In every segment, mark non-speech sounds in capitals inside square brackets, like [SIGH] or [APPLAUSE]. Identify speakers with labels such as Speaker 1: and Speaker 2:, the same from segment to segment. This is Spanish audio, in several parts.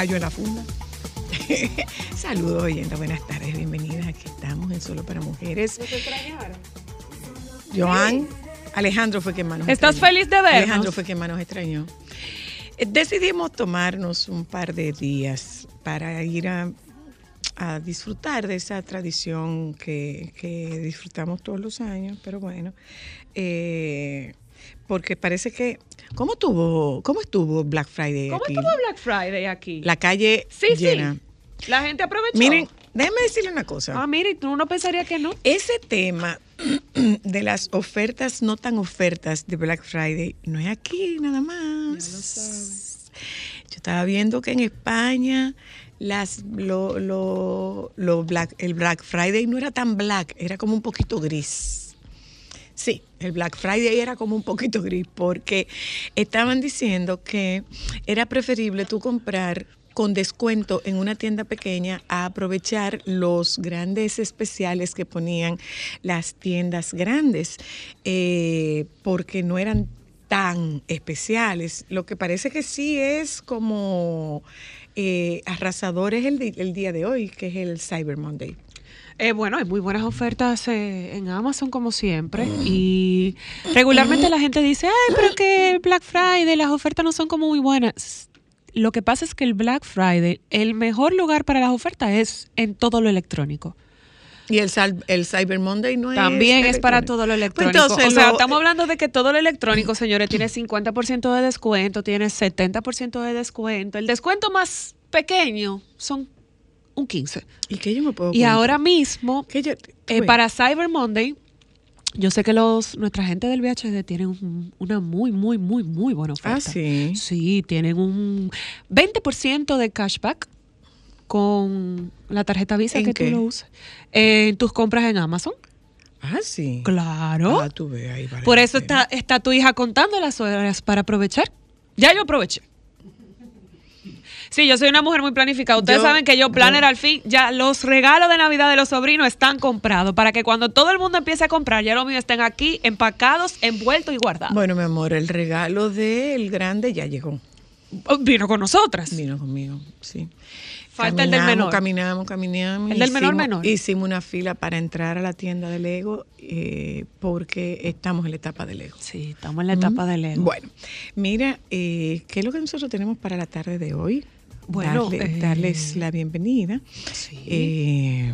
Speaker 1: gallo en la funda. [LAUGHS] Saludos, oyentes. Buenas tardes, bienvenidas. Aquí estamos en Solo para Mujeres. Joan, Alejandro fue quien más nos
Speaker 2: ¿Estás
Speaker 1: extrañó.
Speaker 2: feliz de vernos?
Speaker 1: Alejandro fue quien más nos extrañó. Eh, Decidimos tomarnos un par de días para ir a, a disfrutar de esa tradición que, que disfrutamos todos los años, pero bueno, eh, porque parece que, ¿cómo tuvo, cómo estuvo Black Friday
Speaker 2: ¿Cómo
Speaker 1: aquí?
Speaker 2: estuvo Black Friday aquí?
Speaker 1: La calle
Speaker 2: sí,
Speaker 1: llena.
Speaker 2: sí. La gente aprovechó.
Speaker 1: Miren, déjenme decirle una cosa.
Speaker 2: Ah, mire, tú no pensaría que no.
Speaker 1: Ese tema [CLEARS THROAT] de las ofertas no tan ofertas de Black Friday no es aquí nada más. Yo estaba viendo que en España las lo, lo, lo black, el Black Friday no era tan black, era como un poquito gris. Sí, el Black Friday era como un poquito [LAUGHS] gris porque estaban diciendo que era preferible tú comprar con descuento en una tienda pequeña a aprovechar los grandes especiales que ponían las tiendas grandes, eh, porque no eran tan especiales. Lo que parece que sí es como eh, arrasador es el, día de hoy, que es el Cyber Monday.
Speaker 2: Eh, bueno, hay muy buenas ofertas eh, en Amazon como siempre y regularmente la gente dice, ay, pero que el Black Friday, las ofertas no son como muy buenas. Lo que pasa es que el Black Friday, el mejor lugar para las ofertas es en todo lo electrónico.
Speaker 1: Y el, el Cyber Monday no
Speaker 2: También
Speaker 1: es
Speaker 2: es para todo lo
Speaker 1: Pues
Speaker 2: electrónico.
Speaker 1: entonces
Speaker 2: o sea,
Speaker 1: lo-
Speaker 2: estamos hablando de que todo lo electrónico, señores, tiene 50% de descuento, tiene 70% de descuento. El descuento más pequeño son un 15.
Speaker 1: ¿Y qué yo me puedo
Speaker 2: Y
Speaker 1: comprar?
Speaker 2: ahora mismo,
Speaker 1: ¿Qué yo-
Speaker 2: eh, para Cyber Monday, yo sé que los nuestra gente del VHD tienen un- una muy, muy, muy, muy buena oferta.
Speaker 1: Ah, sí.
Speaker 2: Sí, tienen un 20% de cashback con la tarjeta Visa
Speaker 1: ¿En
Speaker 2: que
Speaker 1: qué?
Speaker 2: tú lo usas. En tus compras en Amazon.
Speaker 1: Ah, sí.
Speaker 2: Claro.
Speaker 1: Ah, tú ves ahí. vale
Speaker 2: Por eso está, está tu hija contando las horas para aprovechar. Ya yo aproveché. Sí, yo soy una mujer muy planificada. Ustedes
Speaker 1: Yo-
Speaker 2: saben que yo planner
Speaker 1: yo-
Speaker 2: al fin, ya los regalos de Navidad de los sobrinos están comprados para que cuando todo el mundo empiece a comprar, ya los míos estén aquí empacados, envueltos y guardados.
Speaker 1: Bueno, mi amor, el regalo del grande ya llegó.
Speaker 2: Oh, Vino con nosotras.
Speaker 1: Vino conmigo, sí.
Speaker 2: Falta el del menor.
Speaker 1: Caminamos, caminamos.
Speaker 2: El del menor,
Speaker 1: hicimos-
Speaker 2: menor.
Speaker 1: Hicimos una fila para entrar a la tienda de Lego eh, porque estamos en la etapa de Lego.
Speaker 2: Sí, estamos en la etapa de Lego.
Speaker 1: Bueno, mira, eh, ¿qué es lo que nosotros tenemos para la tarde de hoy?
Speaker 2: Bueno,
Speaker 1: Darle-
Speaker 2: eh,
Speaker 1: darles la bienvenida.
Speaker 2: Sí.
Speaker 1: Eh,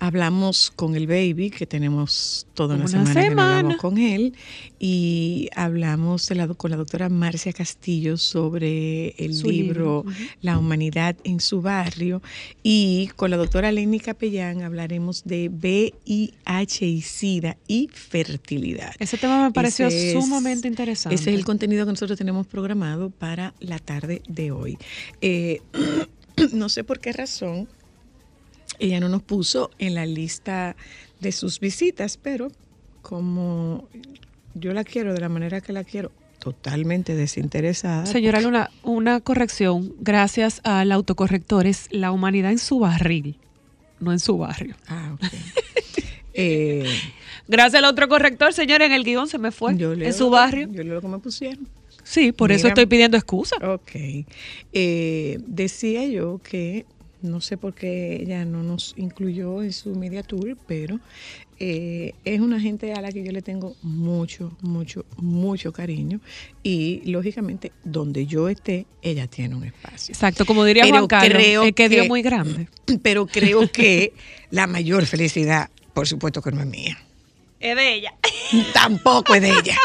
Speaker 1: hablamos con el baby, que tenemos toda una,
Speaker 2: Una
Speaker 1: semana, que
Speaker 2: semana.
Speaker 1: hablamos con él, y hablamos de la- con la doctora Marcia Castillo sobre el libro. La humanidad en su barrio, y con la doctora Lenny Capellán hablaremos de VIH y SIDA y fertilidad.
Speaker 2: Ese tema me pareció
Speaker 1: Ese es-
Speaker 2: sumamente interesante.
Speaker 1: Ese es el contenido que nosotros tenemos programado para la tarde de hoy. Eh, [CLEARS THROAT] no sé por qué razón ella no nos puso en la lista de sus visitas, pero como yo la quiero de la manera que la quiero, totalmente desinteresada.
Speaker 2: Señora Luna, una corrección. Gracias al autocorrector es la humanidad en su barril, no en su barrio.
Speaker 1: Ah, ok. [LAUGHS] Eh,
Speaker 2: Gracias al otro corrector, señor, en el guion se me fue.
Speaker 1: Yo leo
Speaker 2: en su barrio.
Speaker 1: Yo leo lo que me pusieron.
Speaker 2: Sí, por eso estoy pidiendo excusa.
Speaker 1: Ok. Eh, decía yo que, no sé por qué ella no nos incluyó en su media tour, pero eh, es una gente a la que yo le tengo mucho, mucho, mucho cariño. Y lógicamente, donde yo esté, ella tiene un espacio.
Speaker 2: Exacto, como diría
Speaker 1: Pero
Speaker 2: Juan Carlos,
Speaker 1: creo
Speaker 2: es que
Speaker 1: que-
Speaker 2: es muy grande. [LAUGHS]
Speaker 1: Pero creo que la mayor felicidad, por supuesto que no es mía.
Speaker 2: Es de ella. [LAUGHS]
Speaker 1: Tampoco es de ella.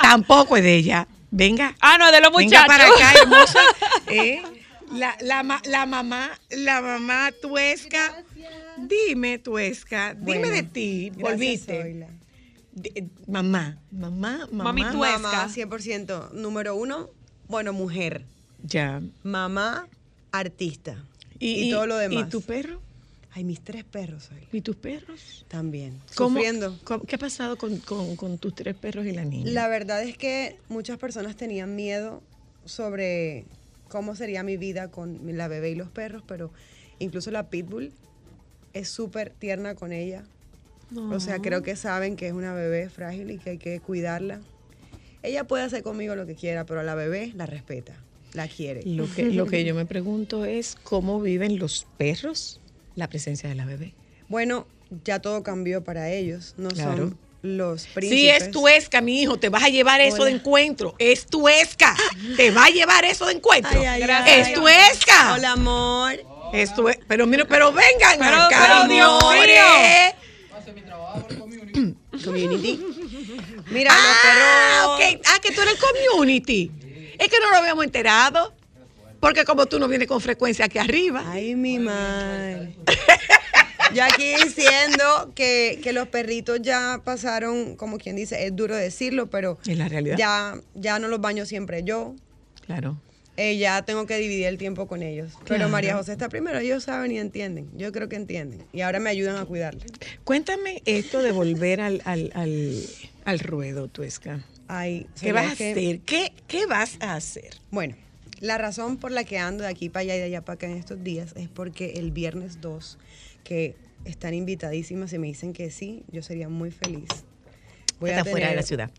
Speaker 1: Tampoco es de ella. Venga.
Speaker 2: Ah, no, es de los
Speaker 1: Venga
Speaker 2: muchachos.
Speaker 1: para acá, hermosa. [LAUGHS] ¿Eh? La, la, ma- la mamá, la mamá tuesca. Dime, tuesca, dime de ti.
Speaker 3: gracias,
Speaker 1: Volviste. De- mamá, mamá, mamá.
Speaker 2: Mami tuesca.
Speaker 3: Mamá, 100%. Número uno, bueno, mujer.
Speaker 1: Ya.
Speaker 3: Mamá, artista. Y, todo lo demás.
Speaker 1: ¿Y tu perro?
Speaker 3: Ay, mis tres perros, Zoila.
Speaker 1: ¿Y tus perros?
Speaker 3: También.
Speaker 1: ¿Cómo-
Speaker 3: Sufriendo.
Speaker 1: cómo- ¿Qué ha pasado con, con- con tus tres perros y la niña?
Speaker 3: La verdad es que muchas personas tenían miedo sobre cómo sería mi vida con la bebé y los perros, pero incluso la pitbull es súper tierna con ella. O sea, creo que saben que es una bebé frágil y que hay que cuidarla. Ella puede hacer conmigo lo que quiera, pero a la bebé la respeta, la quiere.
Speaker 1: Lo que, lo que yo me pregunto es cómo viven los perros la presencia de la bebé.
Speaker 3: Bueno, ya todo cambió para ellos, no
Speaker 1: Claro.
Speaker 3: son los príncipes.
Speaker 1: Sí, es tuesca, mi hijo. Te vas a llevar eso
Speaker 3: Hola.
Speaker 1: de encuentro. Es tuesca. Te va a llevar eso de encuentro.
Speaker 3: Ay, ay,
Speaker 2: Gracias.
Speaker 1: es tuesca.
Speaker 3: Hola, amor.
Speaker 1: Es tue- Pero mira, pero vengan
Speaker 2: Pero,
Speaker 1: acá,
Speaker 2: pero, Dios
Speaker 1: amores. [COUGHS]
Speaker 3: Community. Mira,
Speaker 1: Ah,
Speaker 3: los perros.
Speaker 1: ok. Ah, que tú eres community. Es que no lo habíamos enterado. Porque como tú no vienes con frecuencia aquí arriba.
Speaker 3: Ay, mi madre. Yo aquí diciendo que, que los perritos ya pasaron, como quien dice, es duro decirlo, pero
Speaker 1: la realidad.
Speaker 3: ya, ya no los baño siempre yo.
Speaker 1: Claro.
Speaker 3: Eh, ya tengo que dividir el tiempo con ellos. Pero. María José está primero, ellos saben y entienden. Yo creo que entienden. Y ahora me ayudan a cuidarle.
Speaker 1: Cuéntame esto de volver al, al, al, al ruedo, Tuesca.
Speaker 3: Ay,
Speaker 1: ¿Qué vas a
Speaker 3: que-
Speaker 1: hacer? ¿Qué, ¿Qué vas a hacer?
Speaker 3: Bueno, la razón por la que ando de aquí para allá y de allá para acá en estos días es porque el viernes 2, que están invitadísimas y me dicen que sí, yo sería muy feliz. Voy a
Speaker 1: Está fuera de la ciudad.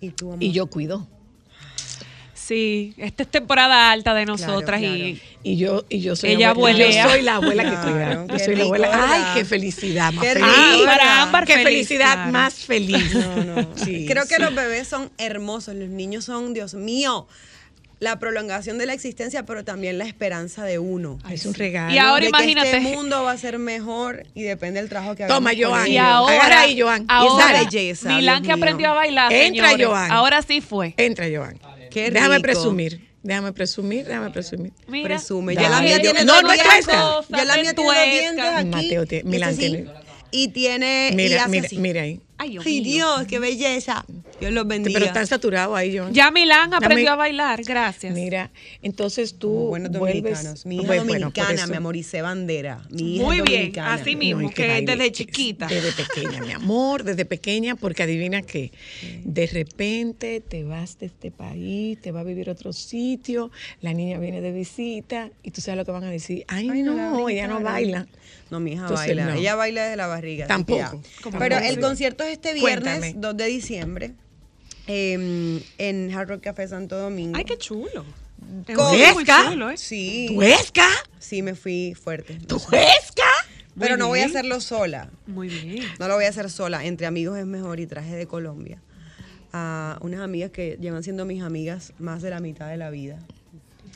Speaker 3: Y tú, amor.
Speaker 1: Y yo cuido.
Speaker 2: Sí, esta es temporada alta de nosotras
Speaker 3: claro.
Speaker 2: y
Speaker 1: Y yo, y yo soy
Speaker 2: Ella
Speaker 1: abuela. Yo soy la abuela que
Speaker 3: Claro,
Speaker 1: cuida. Yo soy la abuela. Ay, qué felicidad más
Speaker 3: Qué
Speaker 1: feliz.
Speaker 2: Ah, para
Speaker 1: qué
Speaker 2: feliz,
Speaker 1: felicidad
Speaker 2: claro.
Speaker 1: más feliz.
Speaker 3: No, no.
Speaker 1: Sí,
Speaker 3: Creo que
Speaker 1: sí.
Speaker 3: los bebés son hermosos, los niños son, Dios mío, la prolongación de la existencia, pero también la esperanza de uno.
Speaker 1: Ay, es un regalo.
Speaker 2: Y ahora
Speaker 3: de
Speaker 2: imagínate.
Speaker 3: Que este mundo va a ser mejor y depende del trabajo que
Speaker 1: Toma,
Speaker 3: hagamos con
Speaker 1: Joan.
Speaker 2: Y ahora,
Speaker 1: Agarra ahí, Joan.
Speaker 2: ahora
Speaker 3: belleza,
Speaker 2: Milán que
Speaker 3: mío.
Speaker 2: aprendió a bailar,
Speaker 1: Entra,
Speaker 2: señores.
Speaker 1: Joan.
Speaker 2: Ahora sí fue.
Speaker 1: Entra, Joan.
Speaker 3: Qué
Speaker 1: Déjame
Speaker 3: rico.
Speaker 1: presumir. Déjame presumir, déjame presumir.
Speaker 2: Mira.
Speaker 3: Presume. Ya la mía tiene
Speaker 1: No, no es.
Speaker 3: Ya la mía tiene dos
Speaker 2: Tuesca.
Speaker 3: dientes aquí.
Speaker 1: Mateo Milán
Speaker 3: este sí.
Speaker 1: tiene-
Speaker 3: Y tiene. y
Speaker 1: Mira,
Speaker 3: hace
Speaker 1: mira,
Speaker 3: así.
Speaker 1: mira ahí.
Speaker 2: Ay, Dios
Speaker 3: Ay,
Speaker 2: mío.
Speaker 3: Dios, qué belleza. Dios los bendiga.
Speaker 1: Pero están saturados ahí, Joan.
Speaker 2: Ya Milán aprendió a bailar, gracias.
Speaker 1: Mira, entonces tú
Speaker 3: Buenos
Speaker 1: vuelves.
Speaker 3: dominicanos. Mi hija
Speaker 1: Bueno, bueno,
Speaker 3: dominicana, mi amor, y bandera. Mi hija
Speaker 2: Muy bien,
Speaker 3: dominicana.
Speaker 2: así mismo,
Speaker 1: No,
Speaker 2: que
Speaker 1: baile
Speaker 2: desde
Speaker 1: es
Speaker 2: chiquita.
Speaker 1: Desde pequeña, mi amor, desde pequeña, porque adivina que de repente te vas de este país, te vas a vivir a otro sitio, la niña viene de visita y tú sabes lo que van a decir. Ay,
Speaker 3: Ay,
Speaker 1: no,
Speaker 3: la
Speaker 1: ella no baila.
Speaker 3: No, mi hija
Speaker 1: Entonces,
Speaker 3: baila.
Speaker 1: no.
Speaker 3: Ella baila desde la barriga.
Speaker 1: Tampoco.
Speaker 3: Pero el concierto es este viernes,
Speaker 1: Cuéntame.
Speaker 3: 2 de diciembre, em, en Hard Rock Café Santo Domingo.
Speaker 2: Ay, qué chulo. Chulo, ¿eh?
Speaker 3: Sí.
Speaker 1: ¿Tuesca?
Speaker 3: Sí, me fui fuerte.
Speaker 1: ¿Tuesca?
Speaker 3: Pero no voy a hacerlo sola.
Speaker 2: Muy bien.
Speaker 3: No lo voy a hacer sola. Entre amigos es mejor y traje de Colombia. A unas amigas que llevan siendo mis amigas más de la mitad de la vida.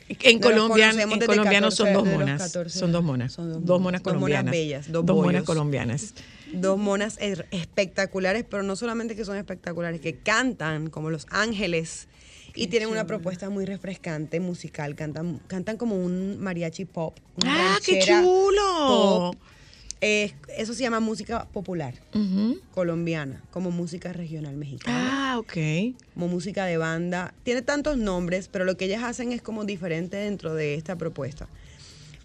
Speaker 1: En Colombia, en
Speaker 3: desde
Speaker 1: colombiano son
Speaker 3: 14
Speaker 1: dos monas.
Speaker 3: 14
Speaker 1: Son dos monas.
Speaker 3: Son
Speaker 1: dos,
Speaker 3: dos
Speaker 1: monas
Speaker 3: monas
Speaker 1: colombianas.
Speaker 3: bellas, dos
Speaker 1: monas
Speaker 3: bollos.
Speaker 1: colombianas.
Speaker 3: Dos monas espectaculares, pero no solamente que son espectaculares, que cantan como los ángeles y tienen una propuesta muy refrescante musical. Cantan, cantan como un mariachi pop. una
Speaker 1: ¡Ah, qué chulo!
Speaker 3: pop. Eh, eso se llama música popular colombiana, como música regional mexicana.
Speaker 1: Ah, ok.
Speaker 3: como música de banda. Tiene tantos nombres, pero lo que ellas hacen es como diferente dentro de esta propuesta.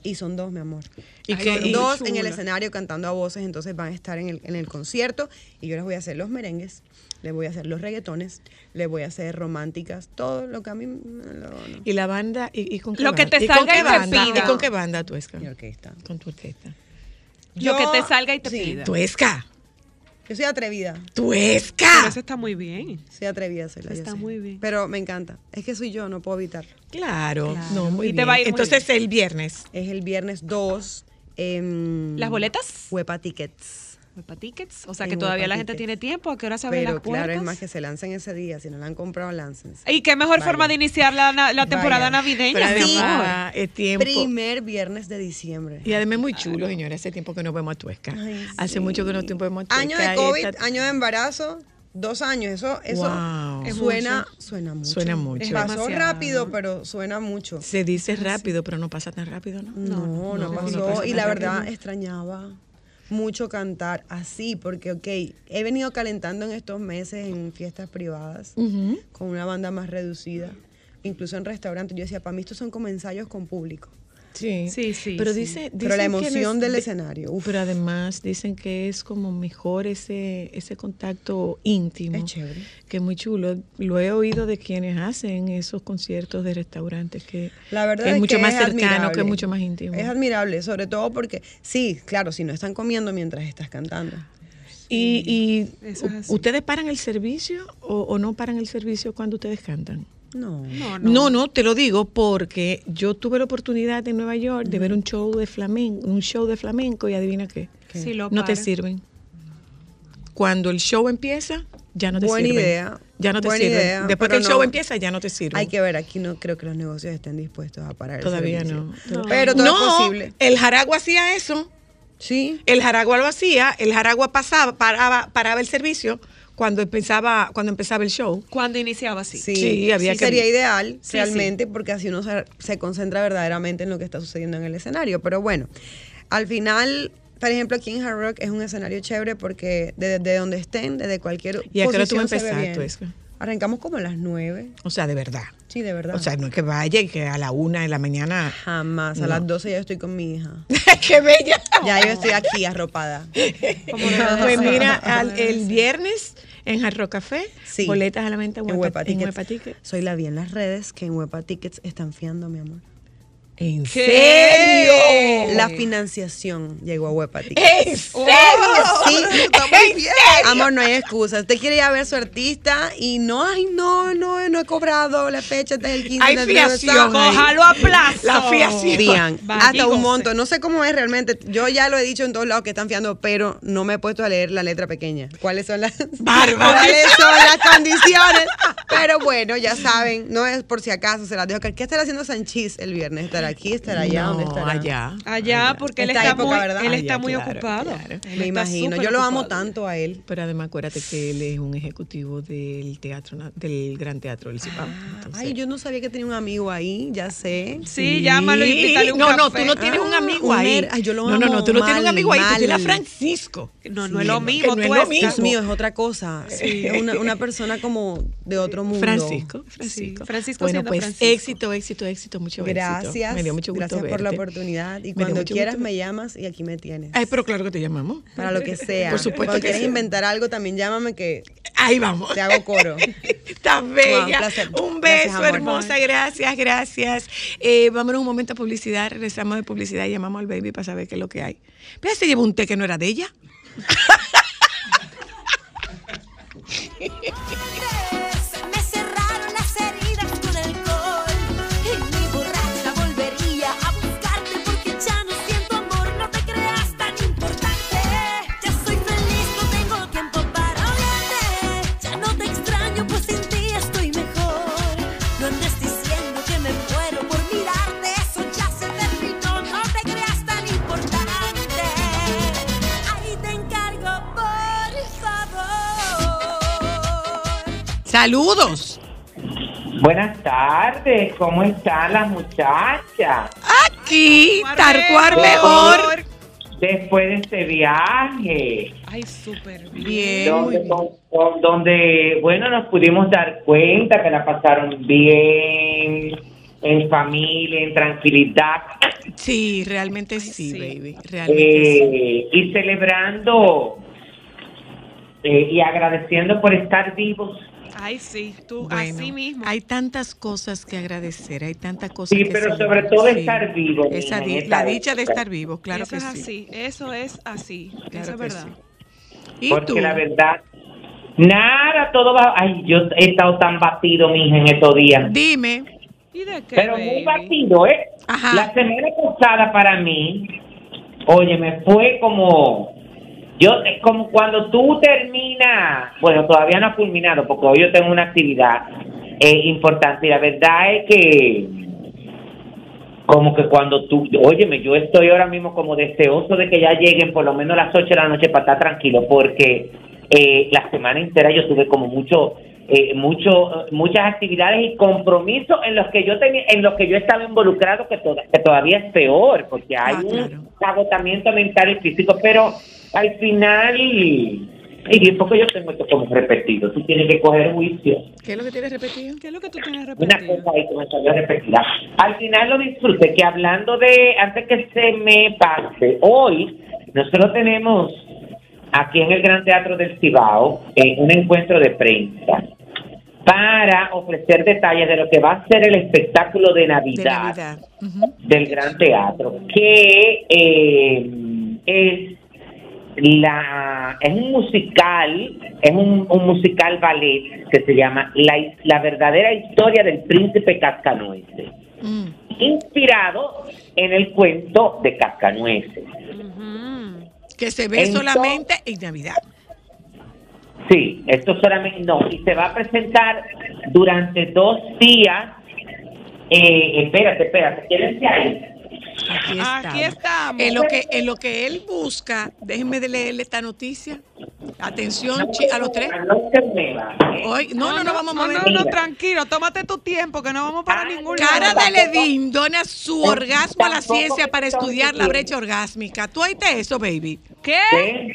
Speaker 3: Y son dos, mi amor.
Speaker 1: ¿Y
Speaker 3: dos en el escenario cantando a voces, entonces van a estar en el, en el concierto y yo les voy a hacer los merengues, les voy a hacer los reggaetones, les voy a hacer románticas, todo lo que a mí me lo- no.
Speaker 1: ¿Y la banda? ¿Y, y con qué
Speaker 2: Lo que
Speaker 1: banda?
Speaker 2: te
Speaker 1: ¿Y con
Speaker 2: salga
Speaker 1: qué banda? ¿Y con qué banda, Tuesca?
Speaker 3: Mi orquesta.
Speaker 1: Con tu orquesta.
Speaker 2: Lo que
Speaker 3: Yo-
Speaker 2: te salga y te
Speaker 3: sí.
Speaker 2: pida.
Speaker 1: Tuesca.
Speaker 3: Yo soy atrevida.
Speaker 2: Pero
Speaker 1: ¡Tuesca!
Speaker 2: eso está muy bien.
Speaker 3: Soy atrevida, soy la
Speaker 2: Está
Speaker 3: yo sé.
Speaker 2: muy bien.
Speaker 3: Pero me encanta. Es que soy yo, no puedo evitarlo.
Speaker 1: Claro,
Speaker 2: Claro.
Speaker 1: no, muy
Speaker 2: Y te
Speaker 1: bien.
Speaker 2: va a ir muy
Speaker 1: Entonces el viernes.
Speaker 3: Es el viernes 2 en
Speaker 2: ¿Las boletas?
Speaker 3: Huepa Tickets.
Speaker 2: Huepa Tickets. O sea
Speaker 3: En
Speaker 2: que todavía la gente
Speaker 3: Tickets.
Speaker 2: tiene tiempo. ¿A qué hora se abren
Speaker 3: Pero
Speaker 2: las puertas?
Speaker 3: claro, es más que se lancen ese día. Si no la han comprado, láncense.
Speaker 2: Y qué mejor
Speaker 3: Vaya.
Speaker 2: forma de iniciar la, temporada
Speaker 3: Vaya.
Speaker 2: navideña, amor.
Speaker 1: es tiempo.
Speaker 3: Primer viernes de diciembre.
Speaker 1: Y además muy chulo, señora. Hace tiempo que no vemos a Tuesca.
Speaker 3: Ay,
Speaker 1: Hace
Speaker 3: sí.
Speaker 1: mucho que no vemos a Tuesca.
Speaker 3: Año de COVID,
Speaker 1: esta-
Speaker 3: año de embarazo, dos años. Eso, eso
Speaker 1: Wow.
Speaker 2: Es
Speaker 3: suena,
Speaker 2: mucho.
Speaker 3: suena mucho.
Speaker 1: Suena mucho.
Speaker 2: Es
Speaker 3: Pasó
Speaker 2: demasiado.
Speaker 3: rápido, pero suena mucho.
Speaker 1: Se dice rápido, pero no pasa tan rápido, ¿no?
Speaker 3: No, no,
Speaker 1: no, no
Speaker 3: pasó.
Speaker 1: pasa
Speaker 3: y la
Speaker 1: rápido.
Speaker 3: verdad, extrañaba mucho cantar así, porque, ok, he venido calentando en estos meses en fiestas privadas con una banda más reducida, incluso en restaurantes. Yo decía, para mí estos son como ensayos con público.
Speaker 1: Sí,
Speaker 2: Sí, sí,
Speaker 1: Pero
Speaker 2: sí.
Speaker 1: dice,
Speaker 3: Pero la emoción
Speaker 1: es
Speaker 3: del
Speaker 1: de-
Speaker 3: escenario, uf.
Speaker 1: Pero además dicen que es como mejor ese ese contacto íntimo.
Speaker 3: Es chévere.
Speaker 1: Que es muy chulo. Lo he oído de quienes hacen esos conciertos de restaurantes que,
Speaker 3: La verdad
Speaker 1: que es
Speaker 3: es
Speaker 1: mucho
Speaker 3: que
Speaker 1: más
Speaker 3: es
Speaker 1: cercano, que es mucho más íntimo.
Speaker 3: Es admirable, sobre todo porque, sí, claro, si no están comiendo mientras estás cantando.
Speaker 1: Y, y. ¿ustedes paran el servicio o, o no paran el servicio cuando ustedes cantan?
Speaker 3: No.
Speaker 2: No,
Speaker 1: No, no, te lo digo porque yo tuve la oportunidad en Nueva York de ver un show de flamenco, un show de flamenco y adivina qué,
Speaker 2: Sí, lo
Speaker 1: no te sirven. Cuando el show empieza, ya no te
Speaker 3: Buena
Speaker 1: sirven.
Speaker 3: idea,
Speaker 1: Ya no te
Speaker 3: buena
Speaker 1: sirven.
Speaker 3: idea,
Speaker 1: Después que el show
Speaker 3: no.
Speaker 1: empieza, ya no te sirven.
Speaker 3: Hay que ver, aquí no creo que los negocios estén dispuestos a parar
Speaker 1: Todavía no.
Speaker 3: Pero todo
Speaker 1: no,
Speaker 3: es posible.
Speaker 1: el Jaragua hacía eso.
Speaker 3: Sí.
Speaker 1: El Jaragua lo hacía, el Jaragua pasaba, paraba, paraba el servicio cuando empezaba, cuando empezaba el show.
Speaker 2: Cuando iniciaba así.
Speaker 3: Sí,
Speaker 1: Sí, había
Speaker 3: sí
Speaker 1: que-
Speaker 3: sería ideal
Speaker 2: Sí,
Speaker 3: realmente porque así uno se, se concentra verdaderamente en lo que está sucediendo en el escenario. Pero bueno, al final, por ejemplo, aquí en Hard Rock es un escenario chévere porque desde donde estén, desde cualquier
Speaker 1: ¿Y a qué hora tú
Speaker 3: bien.
Speaker 1: Tuesca?
Speaker 3: Arrancamos como a las nueve.
Speaker 1: O sea, de verdad.
Speaker 3: Sí, de verdad.
Speaker 1: O sea, no es que vaya y que a la una de la mañana.
Speaker 3: Jamás. A las 12 ya estoy con mi hija. [LAUGHS]
Speaker 1: ¡Qué bella!
Speaker 3: Ya yo estoy aquí arropada. [LAUGHS]
Speaker 1: Pues mira, al- el viernes en Jarro Café,
Speaker 3: Sí.
Speaker 1: boletas a la venta en
Speaker 3: En
Speaker 1: Huepa,
Speaker 3: Tickets. Soy la vi en las redes que en Huepa Tickets están fiando, mi amor.
Speaker 1: ¿En
Speaker 2: ¿Qué?
Speaker 1: serio?
Speaker 3: La financiación llegó a Huepa Tickets.
Speaker 1: ¿En serio?
Speaker 3: Sí,
Speaker 1: está muy bien.
Speaker 3: Amor, no hay excusa. Usted quiere ir a ver a su artista y no, ay, no, no, no he cobrado la fecha desde el 15
Speaker 1: Hay
Speaker 3: de
Speaker 1: fiación.
Speaker 2: Cójalo a plazo.
Speaker 1: La fiación.
Speaker 3: Fían, hasta un monto. No sé cómo es realmente. Yo ya lo he dicho en todos lados que están fiando, pero no me he puesto a leer la letra pequeña. ¿Cuáles son las. ¿cuáles son las condiciones? Pero bueno, ya saben, no es por si acaso, se las dejo. ¿Qué estará haciendo Sanchís el viernes? ¿Estará aquí? ¿Estará allá?
Speaker 1: No,
Speaker 3: ¿Dónde estará?
Speaker 1: allá.
Speaker 2: Allá, porque él está,
Speaker 3: época,
Speaker 2: muy, él
Speaker 1: Allá,
Speaker 2: está muy
Speaker 1: claro,
Speaker 2: ocupado.
Speaker 1: claro.
Speaker 2: Él
Speaker 3: Me
Speaker 2: está
Speaker 3: imagino. Yo lo amo
Speaker 2: ocupado.
Speaker 3: tanto a él.
Speaker 1: Pero además acuérdate que él es un ejecutivo del teatro, del Gran Teatro del Cibao. Entonces-
Speaker 3: Ay, yo no sabía que tenía un amigo ahí, ya sé.
Speaker 2: Sí, llámalo y invítale un
Speaker 1: No, no, tú no tienes un
Speaker 3: Ah,
Speaker 1: amigo
Speaker 3: un
Speaker 1: ahí.
Speaker 3: her- ay, yo lo
Speaker 1: no, no, no, tú no tienes un
Speaker 3: mal,
Speaker 1: amigo ahí, tú tienes a. Francisco.
Speaker 2: No, no
Speaker 1: Sí,
Speaker 2: es lo mismo.
Speaker 1: no es
Speaker 2: tú
Speaker 1: lo
Speaker 2: estás-
Speaker 1: mismo.
Speaker 3: Dios mío, es otra cosa. Es una, una persona como de otro mundo.
Speaker 1: Francisco, Francisco.
Speaker 2: Sí, Francisco
Speaker 1: bueno, pues
Speaker 2: Francisco.
Speaker 1: éxito, éxito, éxito, mucho éxito.
Speaker 3: Gracias.
Speaker 1: Me dio mucho gusto
Speaker 3: gracias por la oportunidad. Y cuando quieras
Speaker 1: gusto
Speaker 3: me llamas y aquí me tienes.
Speaker 1: Ay, pero claro que te llamamos.
Speaker 3: Para lo que [LAUGHS] sea.
Speaker 1: Por supuesto
Speaker 3: Cuando
Speaker 1: que sí.
Speaker 3: inventar algo, también llámame que
Speaker 1: Ahí vamos.
Speaker 3: te hago coro. [LAUGHS]
Speaker 1: Estás bella.
Speaker 3: un
Speaker 1: beso, hermosa. Gracias, gracias. Eh, vámonos un momento a publicidad. Regresamos de publicidad y llamamos al baby para saber qué es lo que hay. Pero se llevó un té que no era de ella. [LAUGHS] Saludos.
Speaker 4: Buenas tardes, ¿cómo están las muchachas?
Speaker 1: Aquí,
Speaker 2: Tarcuar
Speaker 1: Tarcuar
Speaker 2: mejor.
Speaker 1: mejor.
Speaker 4: Después de este viaje,
Speaker 2: Ay, súper bien.
Speaker 4: Donde, bueno, nos pudimos dar cuenta que la pasaron bien, en familia, en tranquilidad,
Speaker 1: Sí, realmente sí,
Speaker 2: sí.
Speaker 1: baby. Realmente sí.
Speaker 4: eh, y celebrando eh, y agradeciendo por estar vivos.
Speaker 2: Ay, sí, tú
Speaker 1: Bueno,
Speaker 2: así mismo.
Speaker 1: hay tantas cosas que agradecer, hay tantas cosas
Speaker 4: Sí,
Speaker 1: que
Speaker 4: pero sobre todo estar vivo,
Speaker 1: Esa
Speaker 4: mija, en
Speaker 1: di-
Speaker 4: esta
Speaker 1: la dicha de estar vivo, claro
Speaker 2: eso
Speaker 1: que
Speaker 2: es
Speaker 1: sí.
Speaker 2: así, eso es así,
Speaker 1: Claro
Speaker 2: eso es verdad.
Speaker 1: sí. ¿Y
Speaker 4: porque
Speaker 1: tú?
Speaker 4: la verdad, nada, todo va. Ay, yo he estado tan batido, mija, en estos días.
Speaker 1: Dime.
Speaker 2: ¿Y de qué,
Speaker 4: Pero muy batido, ¿eh?
Speaker 1: Ajá.
Speaker 4: La semana pasada para mí, oye, me fue como. Yo, es como cuando tú terminas, bueno, todavía no ha culminado, porque hoy yo tengo una actividad eh, importante y la verdad es que, como que cuando tú, óyeme, yo estoy ahora mismo como deseoso de que ya lleguen por lo menos las 8 de la noche para estar tranquilo, porque eh, la semana entera yo tuve como mucho, eh, mucho, muchas actividades y compromisos en los que yo tenía, en los que yo estaba involucrado, que, que todavía es peor, porque hay
Speaker 1: Ah, claro.
Speaker 4: un agotamiento mental y físico, pero al final, y porque yo tengo esto como repetido, tú tienes que coger juicio.
Speaker 1: ¿Qué es lo que tienes repetido?
Speaker 2: ¿Qué es lo que tú tienes
Speaker 4: Una
Speaker 2: repetido?
Speaker 4: cosa ahí que me salió repetida. Al final lo disfruté, que hablando de, antes que se me pase, hoy nosotros tenemos aquí en el Gran Teatro del Cibao eh, un encuentro de prensa para ofrecer detalles de lo que va a ser el espectáculo de
Speaker 1: De
Speaker 4: Navidad, del Gran Teatro, que eh, es la es un musical, es un, un musical ballet que se llama la, la verdadera historia del príncipe Cascanueces,
Speaker 1: Mm.
Speaker 4: inspirado en el cuento de Cascanueces.
Speaker 1: Que se ve
Speaker 4: Entonces-
Speaker 1: solamente en Navidad.
Speaker 4: Sí, esto solamente no, y se va a presentar durante dos días. Eh, espérate, espérate, quédense ahí.
Speaker 1: Aquí
Speaker 2: Aquí
Speaker 1: estamos. En lo que en lo que él busca, déjenme de leerle esta noticia. Atención chi- a los tres.
Speaker 4: ¿eh?
Speaker 1: Hoy, no, no, no, vamos a
Speaker 2: No,
Speaker 1: mover.
Speaker 2: no, no, tranquilo, tómate tu tiempo, que no vamos para ningún
Speaker 1: Cara
Speaker 2: lado.
Speaker 1: de Levin dona su orgasmo a la ciencia para estudiar la brecha orgásmica. ¿Tú oíste eso, baby?
Speaker 2: ¿Qué?
Speaker 4: ¿Eh?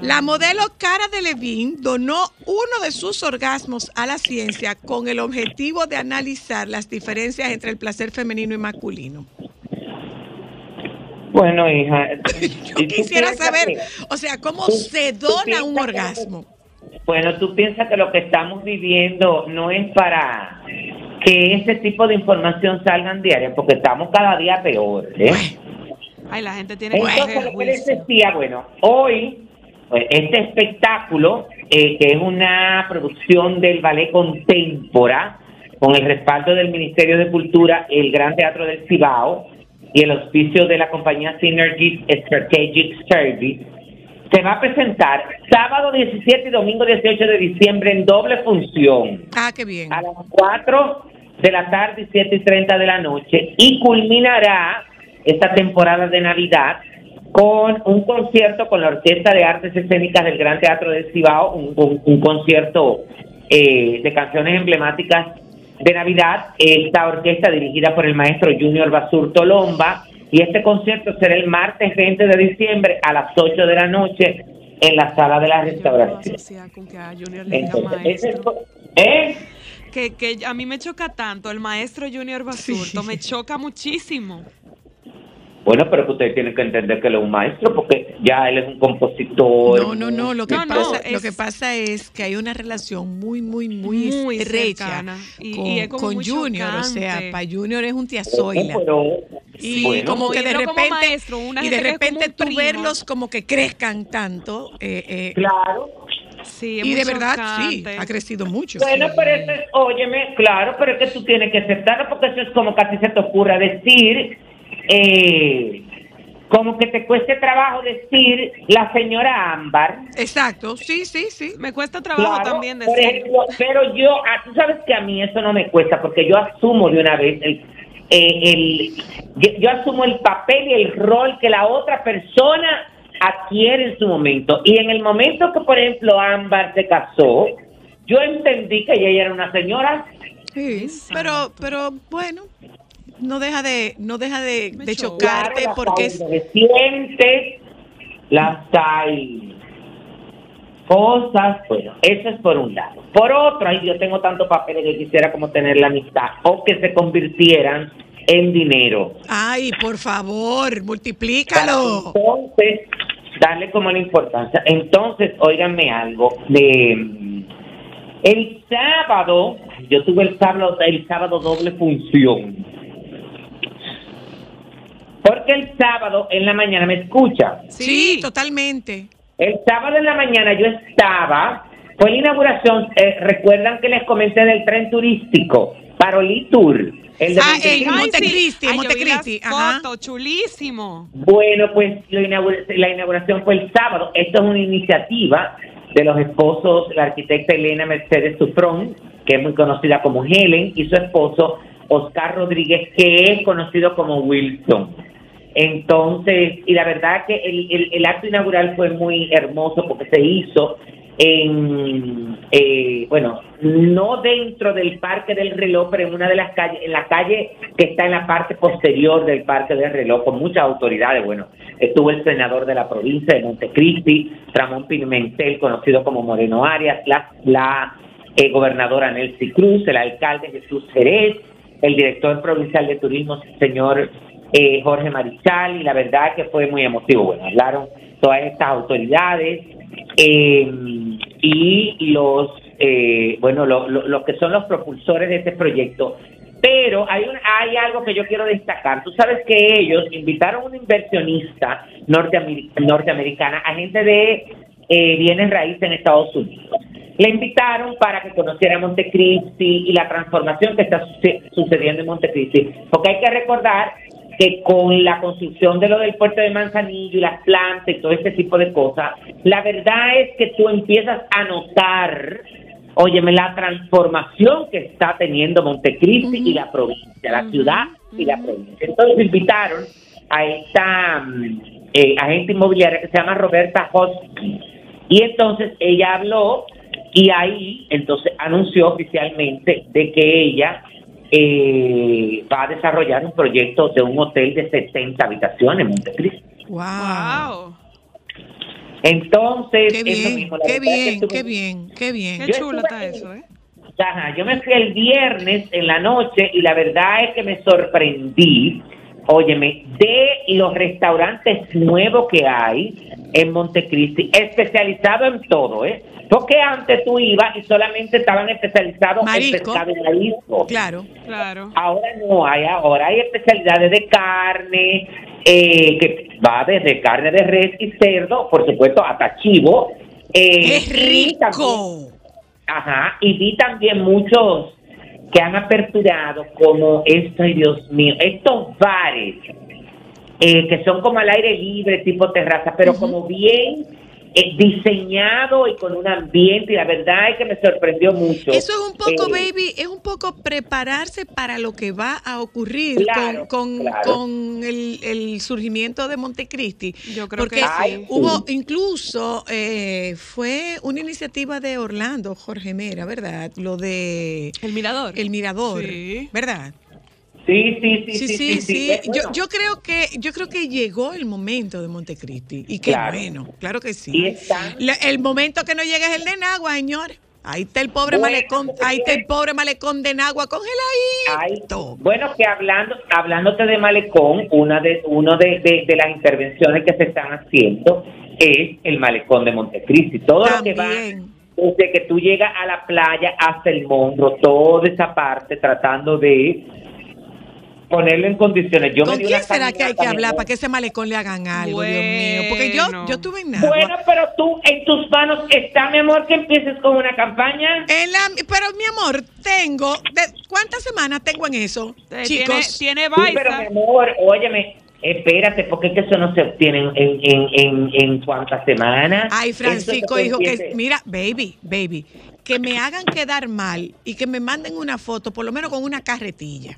Speaker 1: La modelo Cara de Levin donó uno de sus orgasmos a la ciencia con el objetivo de analizar las diferencias entre el placer femenino y masculino.
Speaker 4: Bueno, hija. [LAUGHS]
Speaker 1: Yo quisiera saber, o sea, cómo
Speaker 4: tú-
Speaker 1: se dona un
Speaker 4: que-
Speaker 1: orgasmo.
Speaker 4: Bueno, tú piensas que lo que estamos viviendo no es para que ese tipo de información salgan diaria, porque estamos cada día peor. ¿eh?
Speaker 2: Ay, la gente tiene que
Speaker 4: Entonces,
Speaker 2: coger
Speaker 4: lo que les decía, bueno, hoy pues, este espectáculo, eh, que es una producción del Ballet Contempora, con el respaldo del Ministerio de Cultura, el Gran Teatro del Cibao y el auspicio de la compañía Synergy Strategic Service, se va a presentar sábado 17 y domingo 18 de diciembre en doble función
Speaker 1: Ah, qué bien.
Speaker 4: a las 4 de la tarde y 7 y 30 de la noche y culminará esta temporada de Navidad con un concierto con la Orquesta de Artes Escénicas del Gran Teatro del Cibao, un, un- un concierto eh, de canciones emblemáticas de Navidad. Esta orquesta dirigida por el maestro Junior Basurto Lomba y este concierto será el martes 20 de diciembre a las 8 de la noche en la sala de la restauración. Entonces, ese es-. ¿eh?
Speaker 2: Que, que a mí me choca tanto el maestro Junior Basurto, me choca muchísimo.
Speaker 4: Bueno, pero que ustedes tienen que entender que él es un maestro porque ya él es un compositor.
Speaker 1: No, no, no, lo que,
Speaker 2: No, no,
Speaker 1: pasa,
Speaker 2: es-
Speaker 1: lo que pasa es que hay una relación muy, muy, muy,
Speaker 2: Muy
Speaker 1: estrecha.
Speaker 2: Y-
Speaker 1: con,
Speaker 2: y es
Speaker 1: Junior. O sea, para Junior es un tía
Speaker 4: Bueno,
Speaker 1: Zoila.
Speaker 4: pero,
Speaker 1: Y
Speaker 4: bueno,
Speaker 1: como que de repente,
Speaker 2: maestro,
Speaker 1: y de
Speaker 2: es
Speaker 1: repente tú
Speaker 2: primo.
Speaker 1: verlos como que crezcan tanto. eh, eh,
Speaker 4: claro.
Speaker 2: Sí, es
Speaker 1: y de verdad, sí, ha crecido mucho.
Speaker 4: Bueno, pero eso es, óyeme, claro, pero es que tú tienes que aceptarlo porque eso es como casi se te ocurra decir, eh, como que te cueste trabajo decir la señora Ámbar.
Speaker 1: Exacto, sí, sí, sí.
Speaker 2: Me cuesta trabajo
Speaker 4: Claro,
Speaker 2: también
Speaker 4: por
Speaker 2: decir.
Speaker 4: ejemplo, pero yo, ah, tú sabes que a mí eso no me cuesta porque yo asumo de una vez el, eh, el yo, yo asumo el papel y el rol que la otra persona adquiere en su momento. Y en el momento que, por ejemplo, Ámbar se casó, yo entendí que ella era una señora.
Speaker 1: Sí, pero, pero bueno, no deja de, no deja de, chocarte
Speaker 4: Claro,
Speaker 1: porque es
Speaker 4: adolescentes, las hay cosas, bueno, eso es por un lado. Por otro, ay, yo tengo tantos papeles que quisiera como tener la amistad o que se convirtieran en dinero.
Speaker 1: Ay, por favor, multiplícalo.
Speaker 4: Entonces, darle como la importancia. Entonces, óiganme algo. De, el sábado, yo tuve el sábado, el sábado doble función. Porque el sábado en la mañana me escucha.
Speaker 1: Sí, totalmente.
Speaker 4: El sábado en la mañana yo estaba, fue la inauguración, eh, recuerdan que les comenté del tren turístico, Parolí Tour, el de
Speaker 1: Ah,
Speaker 4: Montecristi.
Speaker 1: en Montecristi,
Speaker 2: Ay,
Speaker 1: Montecristi, ajá.
Speaker 2: fotos, chulísimo.
Speaker 4: Bueno, pues lo inaugura- la inauguración fue el sábado. Esto es una iniciativa de los esposos, la arquitecta Elena Mercedes Sufrón, que es muy conocida como Helen, y su esposo Oscar Rodríguez, que es conocido como Wilson. Entonces, y la verdad que el, acto inaugural fue muy hermoso porque se hizo en, eh, bueno, no dentro del Parque del Reloj, pero en una de las calles, en la calle que está en la parte posterior del Parque del Reloj, con muchas autoridades. Bueno, estuvo el senador de la provincia de Montecristi, Ramón Pimentel, conocido como Moreno Arias, la, la eh, gobernadora Nelcy Cruz, el alcalde Jesús Jerez, el director provincial de turismo, señor eh, Jorge Marichal, y la verdad que fue muy emotivo. Bueno, hablaron todas estas autoridades eh, y los, eh, bueno, lo- lo- los que son los propulsores de este proyecto. Pero hay, un, hay algo que yo quiero destacar. Tú sabes que ellos invitaron a una inversionista norteamer- norteamericana, agente de eh, bienes raíces en Estados Unidos. Le invitaron para que conociera Montecristi y la transformación que está suce- sucediendo en Montecristi. Porque hay que recordar que con la construcción de lo del puerto de Manzanillo y las plantas y todo este tipo de cosas, la verdad es que tú empiezas a notar, óyeme, la transformación que está teniendo Montecristi y la provincia, la ciudad y la provincia. Entonces invitaron a esta mm, eh, agente inmobiliaria que se llama Roberta Hosky. Y entonces ella habló y ahí entonces anunció oficialmente de que ella eh, va a desarrollar un proyecto de un hotel de 70 habitaciones en Montecristi.
Speaker 1: Wow.
Speaker 2: Wow.
Speaker 4: Entonces,
Speaker 1: Qué
Speaker 4: eso
Speaker 1: bien,
Speaker 4: mismo, la
Speaker 1: qué
Speaker 4: verdad es que
Speaker 1: bien,
Speaker 4: estuve-
Speaker 1: qué bien, qué bien.
Speaker 2: Qué chulo está eso, ¿eh?
Speaker 4: Ajá, yo me fui el viernes en la noche y la verdad es que me sorprendí, óyeme, de los restaurantes nuevos que hay en Montecristi, especializado en todo, ¿eh? Porque antes tú ibas y solamente estaban especializados
Speaker 1: Marisco.
Speaker 4: en pescado y marisco.
Speaker 1: Claro.
Speaker 2: Claro.
Speaker 4: Ahora no hay, ahora hay especialidades de carne, eh, que va desde carne de res y cerdo, por supuesto, hasta chivo. eh,
Speaker 1: ¡Es
Speaker 4: y también-
Speaker 1: rico!
Speaker 4: Ajá, y vi también muchos que han aperturado como esto, ay Dios mío, estos bares eh, que son como al aire libre, tipo terraza, pero como bien diseñado y con un ambiente, y la verdad es que me sorprendió mucho.
Speaker 1: Eso es un poco,
Speaker 4: Eh,
Speaker 1: baby, es un poco prepararse para lo que va a ocurrir
Speaker 4: Claro,
Speaker 1: con, con,
Speaker 4: claro.
Speaker 1: con el, el surgimiento de Montecristi.
Speaker 2: Yo creo
Speaker 1: Porque
Speaker 2: que
Speaker 4: Ay,
Speaker 2: sí.
Speaker 1: hubo incluso, eh, fue una iniciativa de Orlando, Jorge Mera, ¿verdad? Lo de
Speaker 2: El mirador.
Speaker 1: el mirador,
Speaker 2: Sí.
Speaker 1: ¿verdad?
Speaker 4: Sí, sí, sí,
Speaker 1: Sí,
Speaker 4: sí,
Speaker 1: sí, sí.
Speaker 4: Eh,
Speaker 1: Yo,
Speaker 4: bueno,
Speaker 1: yo creo que yo creo que llegó el momento de Montecristi y qué
Speaker 4: Claro.
Speaker 1: bueno, claro que sí.
Speaker 4: Y están-
Speaker 1: La- el momento que no llega es el de Nagua, señores. Ahí está el pobre
Speaker 4: Bueno,
Speaker 1: malecón, ahí está el pobre malecón de Nagua
Speaker 4: Ay,
Speaker 1: congeladito.
Speaker 4: bueno, que hablando, hablándote de malecón, una de, uno de, de- de las intervenciones que se están haciendo es el malecón de Montecristi. Todo lo que va desde que tú llegas a la playa hasta el monstruo, toda esa parte tratando de ponerlo en condiciones. Yo
Speaker 1: ¿Con quién
Speaker 4: una
Speaker 1: será que hay que hablar para que ese malecón le hagan algo, Dios mío? Porque yo,
Speaker 2: Bueno.
Speaker 1: en Nagua.
Speaker 4: Bueno, pero tú, en tus manos está, mi amor, que empieces con una campaña.
Speaker 1: En la- pero mi amor, tengo, de- ¿cuántas semanas tengo en eso?
Speaker 2: Eh,
Speaker 1: Chicos,
Speaker 2: Tiene, tiene
Speaker 4: Sí, pero mi amor, óyeme, espérate, porque es que eso no se obtiene en, en, en, en, en cuántas semanas.
Speaker 1: Ay, Francisco dijo que, mira, baby, baby, que me hagan quedar mal y que me manden una foto, por lo menos con una carretilla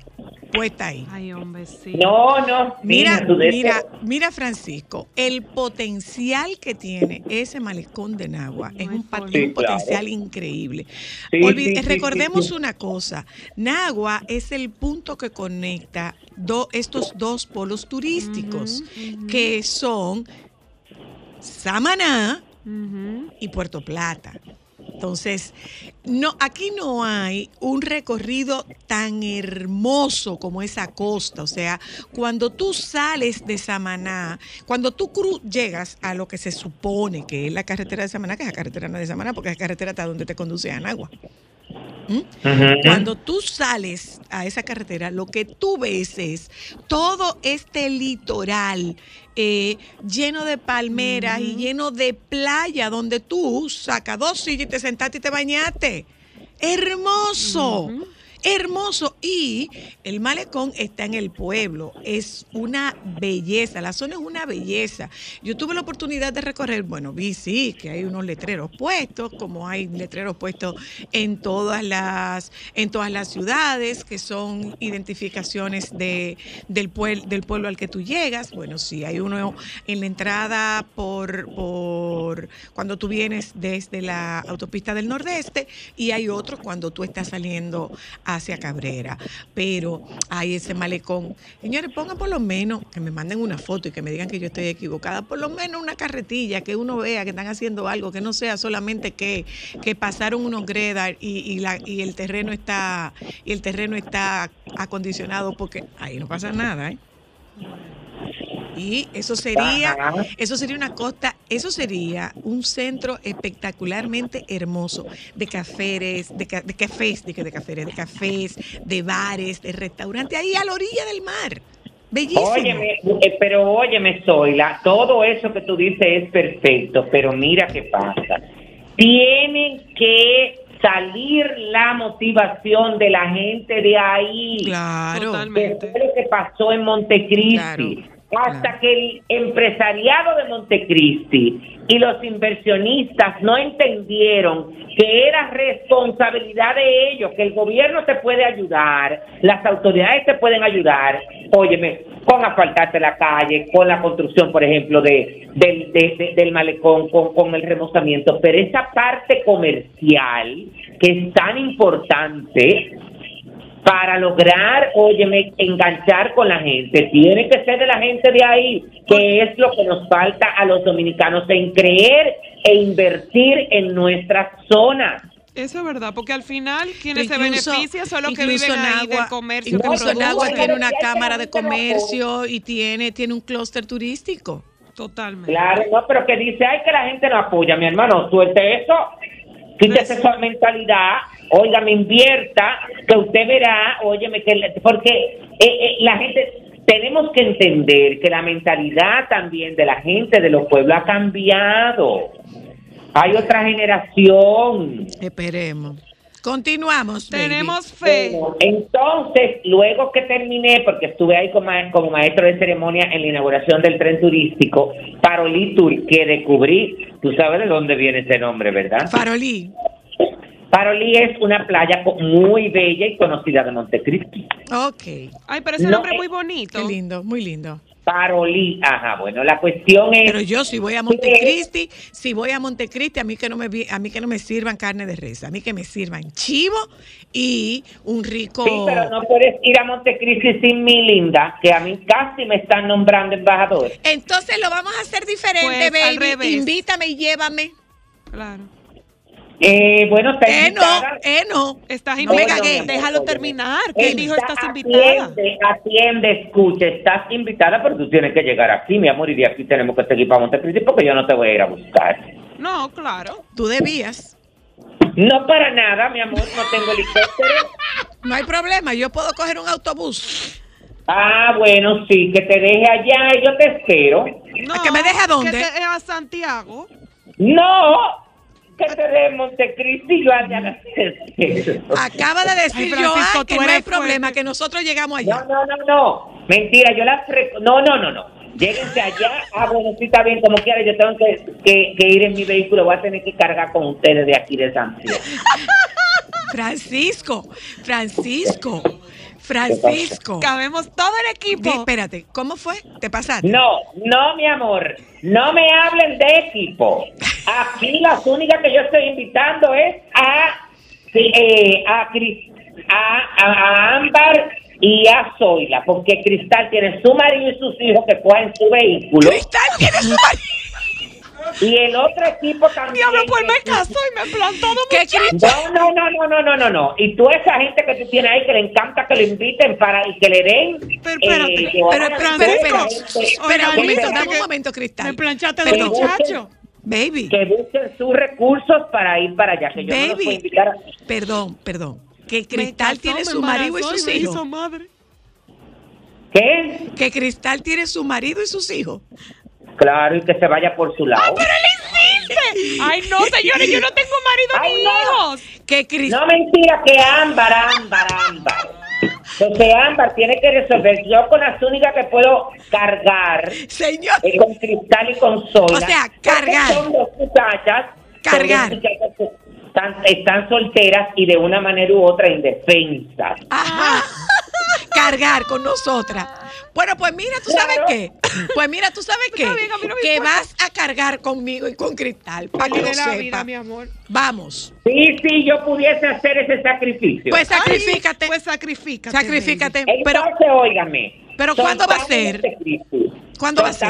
Speaker 1: puesta ahí.
Speaker 2: Ay, hombre, sí.
Speaker 4: No, no,
Speaker 1: Mira,
Speaker 4: mira,
Speaker 1: mira, Francisco, el potencial que tiene ese malecón de Nagua es
Speaker 2: No
Speaker 1: un,
Speaker 4: Sí, claro.
Speaker 1: potencial increíble.
Speaker 4: Sí,
Speaker 1: Olvi-
Speaker 4: sí, sí,
Speaker 1: recordemos
Speaker 4: sí, sí.
Speaker 1: una cosa, Nagua es el punto que conecta do- estos dos polos turísticos, que son Samaná y Puerto Plata. Entonces, no, aquí no hay un recorrido tan hermoso como esa costa. O sea, cuando tú sales de Samaná, cuando tú cru- llegas a lo que se supone que es la carretera de Samaná, que es la carretera no de Samaná, porque es carretera hasta donde te conduce a Anagua. ¿Mm? Cuando tú sales a esa carretera, lo que tú ves es todo este litoral eh, lleno de palmeras y lleno de playa, donde tú sacas dos sillas y te sentaste y te bañaste. Hermoso. Hermoso. Y el malecón está en el pueblo. Es una belleza. La zona es una belleza. Yo tuve la oportunidad de recorrer, bueno, vi sí, que hay unos letreros puestos, como hay letreros puestos en todas las, en todas las ciudades, que son identificaciones de, del, pueblo, del pueblo al que tú llegas. Bueno, sí, hay uno en la entrada por, por cuando tú vienes desde la autopista del Nordeste y hay otro cuando tú estás saliendo hacia Cabrera. Pero hay ese malecón. Señores, pongan por lo menos que me manden una foto y que me digan que yo estoy equivocada. Por lo menos una carretilla que uno vea que están haciendo algo, que no sea solamente que, que pasaron unos gredar y, y, la, y el terreno está y el terreno está acondicionado porque ahí no pasa nada, ¿eh? Y eso sería, eso sería una costa, eso sería un centro espectacularmente hermoso de cafés, de, ca- de cafés, de, de cafés, de cafés, de bares, de restaurantes, ahí a la orilla del mar. Bellísimo.
Speaker 4: Óyeme, eh, pero óyeme, Zoila, todo eso que tú dices es perfecto, pero mira qué pasa. Tienen que salir la motivación de la gente de ahí.
Speaker 1: Claro.
Speaker 4: que
Speaker 2: Totalmente.
Speaker 4: lo que pasó en Montecristi.
Speaker 1: Claro,
Speaker 4: Hasta que el empresariado de Montecristi y los inversionistas no entendieron que era responsabilidad de ellos, que el gobierno te puede ayudar, las autoridades te pueden ayudar, óyeme, con asfaltarte la calle, con la construcción, por ejemplo, de, del, de- de- del malecón, con, con el remozamiento, pero esa parte comercial que es tan importante, para lograr, óyeme, enganchar con la gente. Tiene que ser de la gente de ahí, que es lo que nos falta a los dominicanos en creer e invertir en nuestras zonas.
Speaker 2: Eso es verdad, porque al final quienes se benefician son los que viven ahí
Speaker 1: Nagua-
Speaker 2: del comercio.
Speaker 1: Incluso Nagua
Speaker 2: producen.
Speaker 1: tiene una cámara de comercio y tiene, tiene un clúster turístico.
Speaker 2: Totalmente.
Speaker 4: Claro, no, pero que dice, ay, que la gente no apoya, mi hermano, suelte eso, quítese esa mentalidad, oiga, me invierta, que usted verá, óyeme, que le- porque eh, eh, la gente, tenemos que entender que la mentalidad también de la gente de los pueblos ha cambiado. Hay otra generación.
Speaker 1: Esperemos. Continuamos.
Speaker 2: Tenemos fe.
Speaker 4: Bueno, entonces, luego que terminé, porque estuve ahí como, ma- como maestro de ceremonia en la inauguración del tren turístico, Parolí Tour, que descubrí, tú sabes de dónde viene ese nombre, ¿verdad?
Speaker 1: Farolí.
Speaker 4: Parolí es una playa muy bella y conocida de Montecristi.
Speaker 1: Ok.
Speaker 2: Ay, pero ese
Speaker 4: No,
Speaker 2: nombre es muy bonito.
Speaker 1: Qué lindo, muy lindo.
Speaker 4: Parolí, ajá, bueno, la cuestión es...
Speaker 1: Pero yo si voy a Montecristi, si voy a Montecristi, a mí que no me a mí que no me sirvan carne de res, a mí que me sirvan chivo y un rico
Speaker 4: Sí, pero no puedes ir a Montecristi sin mi linda, que a mí casi me están nombrando embajador.
Speaker 1: Entonces lo vamos a hacer diferente,
Speaker 2: Pues, al
Speaker 1: baby.
Speaker 2: revés.
Speaker 1: Invítame y llévame.
Speaker 2: Claro.
Speaker 4: Eh, bueno, está
Speaker 1: Eh, no, eh, no.
Speaker 2: Estás
Speaker 1: No me.
Speaker 2: Déjalo terminar. Que él dijo estás invitada.
Speaker 4: Atiende, atiende, escucha, estás invitada, pero tú tienes que llegar aquí, mi amor, y de aquí tenemos que seguir para Montecristi porque yo no te voy a ir a buscar.
Speaker 2: No, claro.
Speaker 1: Tú debías.
Speaker 4: No para nada, mi amor, no tengo helicóptero. [LAUGHS]
Speaker 1: No hay problema, yo puedo coger un autobús.
Speaker 4: Ah, bueno, sí, que te deje allá y yo te espero.
Speaker 2: No,
Speaker 1: ¿A que me deje a dónde?
Speaker 2: Que te- a Santiago.
Speaker 4: No, que te deje en Montecristi y espero.
Speaker 1: Acaba de decir
Speaker 2: Ay,
Speaker 1: Joan que
Speaker 2: tú
Speaker 1: no hay problema,
Speaker 2: fuerte.
Speaker 1: que nosotros llegamos
Speaker 4: No,
Speaker 1: allá.
Speaker 4: no, no, no. Mentira, yo las... rec- No, no, no, no. Lléguense allá. Ah, bueno, sí está bien, como quiera. Yo tengo que, que- que ir en mi vehículo. Voy a tener que cargar con ustedes de aquí de Santiago. [LAUGHS]
Speaker 1: Francisco, Francisco, Francisco.
Speaker 2: Cabemos todo el equipo.
Speaker 1: espérate, ¿cómo fue? ¿Te pasaste?
Speaker 4: No, no, mi amor. No me hablen de equipo. Aquí las únicas que yo estoy invitando es a, sí, eh, a, a- a Ámbar y a Zoila, porque Cristal tiene su marido y sus hijos que cogen su vehículo.
Speaker 1: Cristal tiene su marido.
Speaker 4: Y el otro equipo también.
Speaker 2: Diablo, pues me casó y me plantó dos
Speaker 1: ¿Qué
Speaker 2: muchachos.
Speaker 4: No, no, no, no, no, no, no, no. Y tú esa gente que tú tienes ahí que le encanta que lo inviten para y que le den.
Speaker 2: Pero espérate,
Speaker 4: eh,
Speaker 1: Pero, espera, dame un momento, Cristal.
Speaker 2: Me planchaste
Speaker 1: Pero-
Speaker 2: dos muchachos.
Speaker 1: Baby,
Speaker 4: Que busquen sus recursos para ir para allá. Que yo no los puedo
Speaker 1: baby.
Speaker 4: invitar. a-
Speaker 1: Perdón, perdón. Que Cristal
Speaker 2: casó,
Speaker 1: tiene su marido y sus hijos.
Speaker 2: hizo madre.
Speaker 4: ¿Qué?
Speaker 1: Que Cristal tiene su marido y sus hijos.
Speaker 4: Claro, y que se vaya por su lado.
Speaker 2: Ay, no, [LAUGHS] señores, yo no tengo marido
Speaker 4: Ay,
Speaker 2: ni
Speaker 4: no.
Speaker 2: hijos.
Speaker 1: Que Cristal.
Speaker 4: No mentira, que ámbar, ámbar, ámbar. Entonces ámbar tiene que resolver. Yo con las únicas que puedo cargar
Speaker 1: Señor.
Speaker 4: es con cristal y con sola.
Speaker 1: O sea, cargar.
Speaker 4: Son dos muchachas. son
Speaker 1: Cargar.
Speaker 4: dos muchachas que Están, están solteras y de una manera u otra indefensas.
Speaker 1: Ajá. [LAUGHS] Cargar con nosotras. Bueno, pues mira, ¿tú sabes
Speaker 4: Claro.
Speaker 1: qué? [COUGHS] Pues mira, ¿tú sabes qué?
Speaker 2: Está bien, a mí no me
Speaker 1: Que
Speaker 2: importa.
Speaker 1: vas a cargar conmigo y con Cristal, para que lo
Speaker 2: de la
Speaker 1: sepa.
Speaker 2: vida, mi amor.
Speaker 1: Vamos.
Speaker 4: Sí, sí, yo pudiese hacer ese sacrificio.
Speaker 1: Pues sacrifícate.
Speaker 2: Pues sacrifícate.
Speaker 1: sacrifícate.
Speaker 2: baby.
Speaker 1: Pero,
Speaker 4: Entonces, óigame.
Speaker 1: Pero ¿cuándo va a ser?
Speaker 4: Montecristi.
Speaker 1: ¿Cuándo va a ser?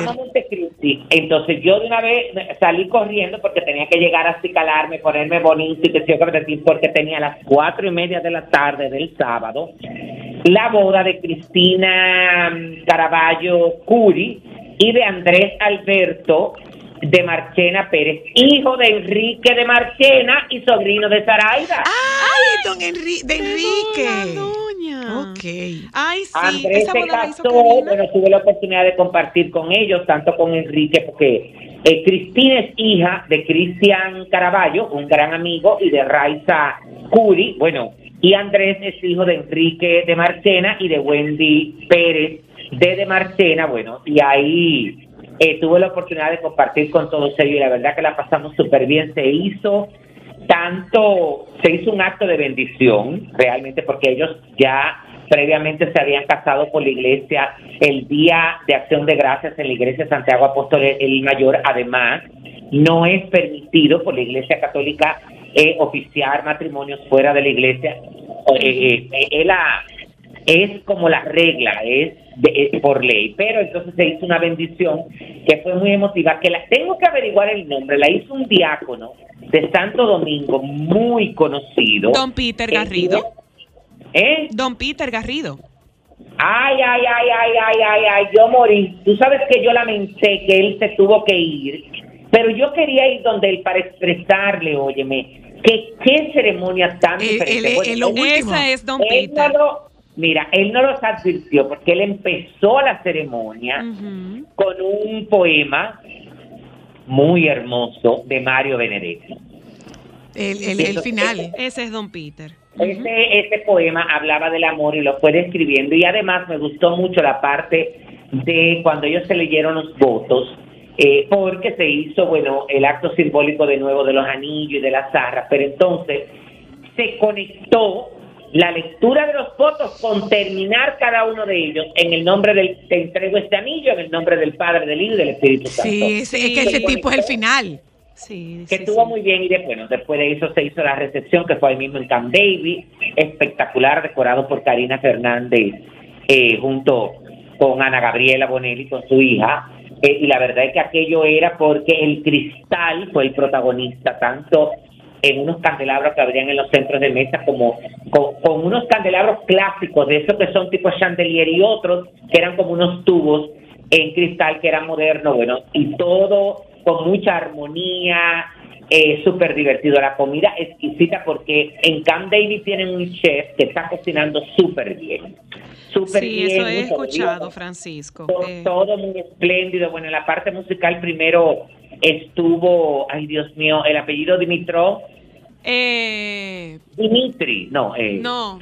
Speaker 4: Entonces yo de una vez salí corriendo porque tenía que llegar a calarme, ponerme bonito y que yo porque tenía a las cuatro y media de la tarde del sábado la boda de Cristina mm, Caraballo Curi y de Andrés Alberto de Marchena Pérez, hijo de Enrique de Marchena y sobrino de Zaraida.
Speaker 1: Ay, don Enri- de Enrique.
Speaker 2: Doña.
Speaker 1: Ok.
Speaker 2: Ay, sí,
Speaker 4: Andrés
Speaker 2: esa
Speaker 4: se casó, bueno, tuve la oportunidad de compartir con ellos, tanto con Enrique, porque eh, Cristina es hija de Cristian Caraballo, un gran amigo, y de Raiza Curi, bueno, y Andrés es hijo de Enrique de Marchena y de Wendy Pérez de de Marchena, bueno, y ahí eh, tuve la oportunidad de compartir con todos ellos y la verdad que la pasamos súper bien, se hizo tanto se hizo un acto de bendición realmente porque ellos ya previamente se habían casado por la iglesia. El día de acción de gracias en la iglesia de Santiago Apóstol el Mayor además no es permitido por la iglesia católica eh, oficiar matrimonios fuera de la iglesia. Eh, eh, es la- es como la regla, es, de- es por ley. Pero entonces se hizo una bendición que fue muy emotiva, que la tengo que averiguar el nombre, la hizo un diácono de Santo Domingo, muy conocido.
Speaker 2: Don Peter
Speaker 4: Eh,
Speaker 2: Garrido.
Speaker 4: ¿Eh?
Speaker 2: Don Peter Garrido.
Speaker 4: Ay, ay, ay, ay, ay, ay, ay, yo morí. Tú sabes que yo lamenté que él se tuvo que ir, pero yo quería ir donde él para expresarle, óyeme, que qué ceremonia tan
Speaker 1: El-
Speaker 4: diferente.
Speaker 1: el- el.
Speaker 2: Esa es Don Peter.
Speaker 4: lo- mira, él no los advirtió porque él empezó la ceremonia con un poema muy hermoso de Mario Benedetti.
Speaker 1: El, el, el final.
Speaker 2: Ese es Don Peter.
Speaker 4: Ese, ese poema hablaba del amor y lo fue describiendo y además me gustó mucho la parte de cuando ellos se leyeron los votos eh, porque se hizo, bueno, el acto simbólico de nuevo de los anillos y de las zarras, pero entonces se conectó la lectura de los votos con terminar cada uno de ellos en el nombre del, te entrego este anillo, en el nombre del Padre, del Hijo y del Espíritu Santo.
Speaker 1: Sí, ese- es que ese
Speaker 4: Sí.
Speaker 1: tipo es el final.
Speaker 2: Sí,
Speaker 4: que
Speaker 2: sí,
Speaker 4: estuvo
Speaker 2: sí.
Speaker 4: muy bien y después, bueno, después de eso se hizo la recepción que fue ahí mismo en Camp David, espectacular, decorado por Karina Fernández eh, junto con Ana Gabriela Bonelli, con su hija, eh, y la verdad es que aquello era porque el cristal fue el protagonista, tanto en unos candelabros que habrían en los centros de mesa como con, con unos candelabros clásicos, de esos que son tipo chandelier y otros que eran como unos tubos en cristal que eran modernos, bueno, y todo con mucha armonía, eh, súper divertido. La comida exquisita porque en Camp David tienen un chef que está cocinando súper bien. Súper
Speaker 2: Sí,
Speaker 4: bien.
Speaker 2: eso he escuchado,
Speaker 4: bien.
Speaker 2: Francisco.
Speaker 4: Todo,
Speaker 2: Eh,
Speaker 4: todo muy espléndido. Bueno, en la parte musical primero estuvo, ay Dios mío, el apellido Dimitrov,
Speaker 2: eh,
Speaker 4: Dimitri, no, eh,
Speaker 2: no.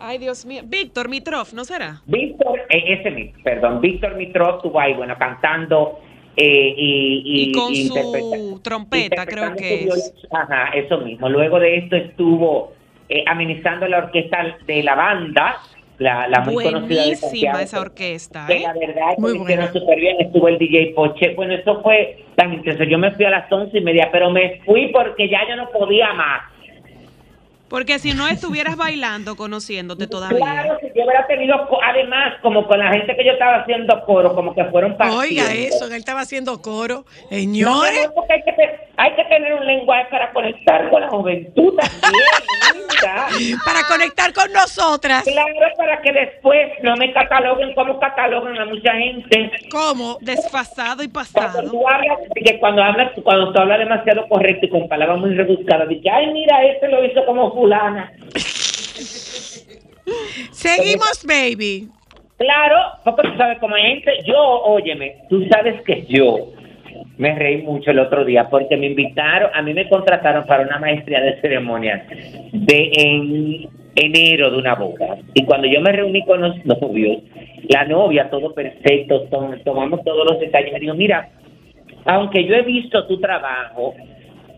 Speaker 2: Ay, Dios mío. Víctor Mitrov, ¿no será?
Speaker 4: Víctor, eh, ese mismo, perdón, Víctor Mitrov estuvo ahí, bueno, cantando eh, y, y,
Speaker 2: Y con su trompeta, creo que es.
Speaker 4: Ajá, eso mismo. Luego de esto estuvo eh, amenizando la orquesta de la banda, la, la muy conocida de
Speaker 2: esa orquesta,
Speaker 4: que
Speaker 2: ¿eh?
Speaker 4: la verdad que
Speaker 1: Muy
Speaker 4: lo hicieron
Speaker 1: buena.
Speaker 4: súper bien. Estuvo el DJ Poche. Bueno, eso fue tan intenso. Yo me fui a las once y media, pero me fui porque ya yo no podía más.
Speaker 2: Porque si no estuvieras bailando, conociéndote todavía.
Speaker 4: Claro, si yo hubiera tenido, además, como con la gente que yo estaba haciendo coro, como que fueron partiendo.
Speaker 1: Oiga eso, que él estaba haciendo coro.
Speaker 4: No,
Speaker 1: Señores,
Speaker 4: amor, porque hay que, hay que tener un lenguaje para conectar con la juventud también, [LAUGHS]
Speaker 1: para conectar con nosotras.
Speaker 4: Claro, para que después no me cataloguen como catalogan a mucha gente.
Speaker 1: ¿Cómo?
Speaker 2: Desfasado y
Speaker 4: Cuando
Speaker 2: pasado.
Speaker 4: tú hablas, que cuando hablas, cuando tú hablas demasiado correcto y con palabras muy rebuscadas, dices, ay, mira, este lo hizo como fulana.
Speaker 1: Seguimos, baby.
Speaker 4: Claro, porque tú sabes como hay gente, yo, óyeme, tú sabes que yo me reí mucho el otro día porque me invitaron, a mí me contrataron para una maestría de ceremonias de en enero de una boda. Y cuando yo me reuní con los novios, la novia, todo perfecto, tom- tomamos todos los detalles, me dijo, mira, aunque yo he visto tu trabajo,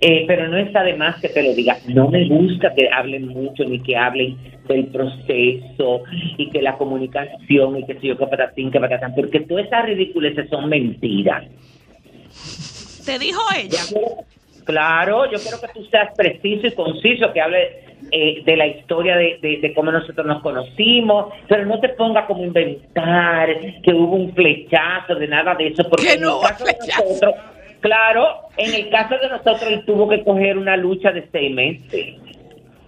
Speaker 4: eh, pero no está de más que te lo diga. No me gusta que hablen mucho ni que hablen del proceso y que la comunicación y que si yo que patatín, que patatán, porque todas esas ridiculeces son mentiras.
Speaker 5: Te dijo ella.
Speaker 4: Claro, yo quiero que tú seas preciso y conciso, que hable eh, de la historia de, de- de cómo nosotros nos conocimos, pero no te ponga como inventar que hubo un flechazo de nada de eso, porque en
Speaker 1: no
Speaker 4: el caso de nosotros, claro, en el caso de nosotros él tuvo que coger una lucha de seis meses.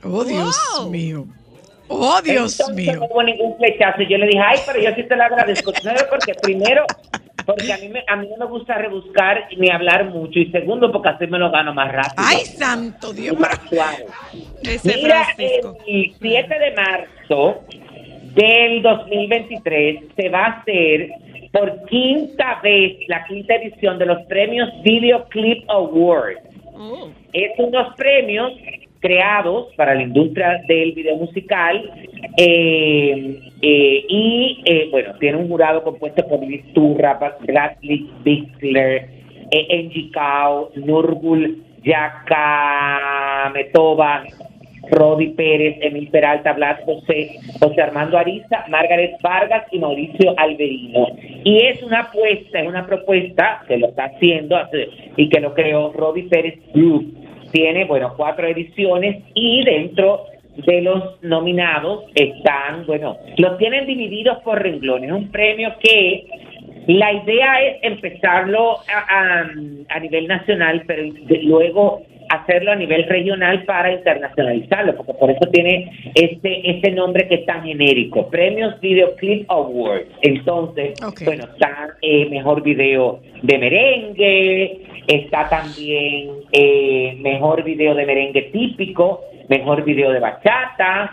Speaker 1: Oh, Dios
Speaker 5: Wow.
Speaker 1: mío. Oh, Dios
Speaker 4: Entonces,
Speaker 1: mío.
Speaker 4: No hubo ningún flechazo. Y Yo le dije, ay, pero yo sí te lo agradezco. ¿Sabes por qué? Primero, porque a mí, me, a mí no me gusta rebuscar ni hablar mucho. Y segundo, porque así me lo gano más rápido.
Speaker 1: Ay, santo Dios.
Speaker 4: y más suave.
Speaker 5: Ese
Speaker 4: Mira,
Speaker 5: Francisco.
Speaker 4: el 7 de marzo del 2023 se va a hacer por quinta vez la quinta edición de los premios Video Clip Awards.
Speaker 5: Oh.
Speaker 4: Es unos premios creados para la industria del video musical eh, eh, y eh, bueno, tiene un jurado compuesto por Liz Turra, Bradley Bixler, eh, Angie Cao, Nurgul Yacametova, Rodi Pérez, Emil Peralta, Blas José, José Armando Ariza, Margaret Vargas y Mauricio Alberino. Y es una apuesta, es una propuesta que lo está haciendo y que lo creó Rodi Pérez. Tiene, bueno, cuatro ediciones y dentro de los nominados están, bueno, los tienen divididos por renglones. Es un premio que la idea es empezarlo a, a- nivel nacional, pero luego hacerlo a nivel regional para internacionalizarlo, porque por eso tiene este este nombre que es tan genérico, Premios Videoclip Awards. Entonces, bueno, está eh, mejor video de merengue, está también eh, mejor video de merengue típico, mejor video de bachata,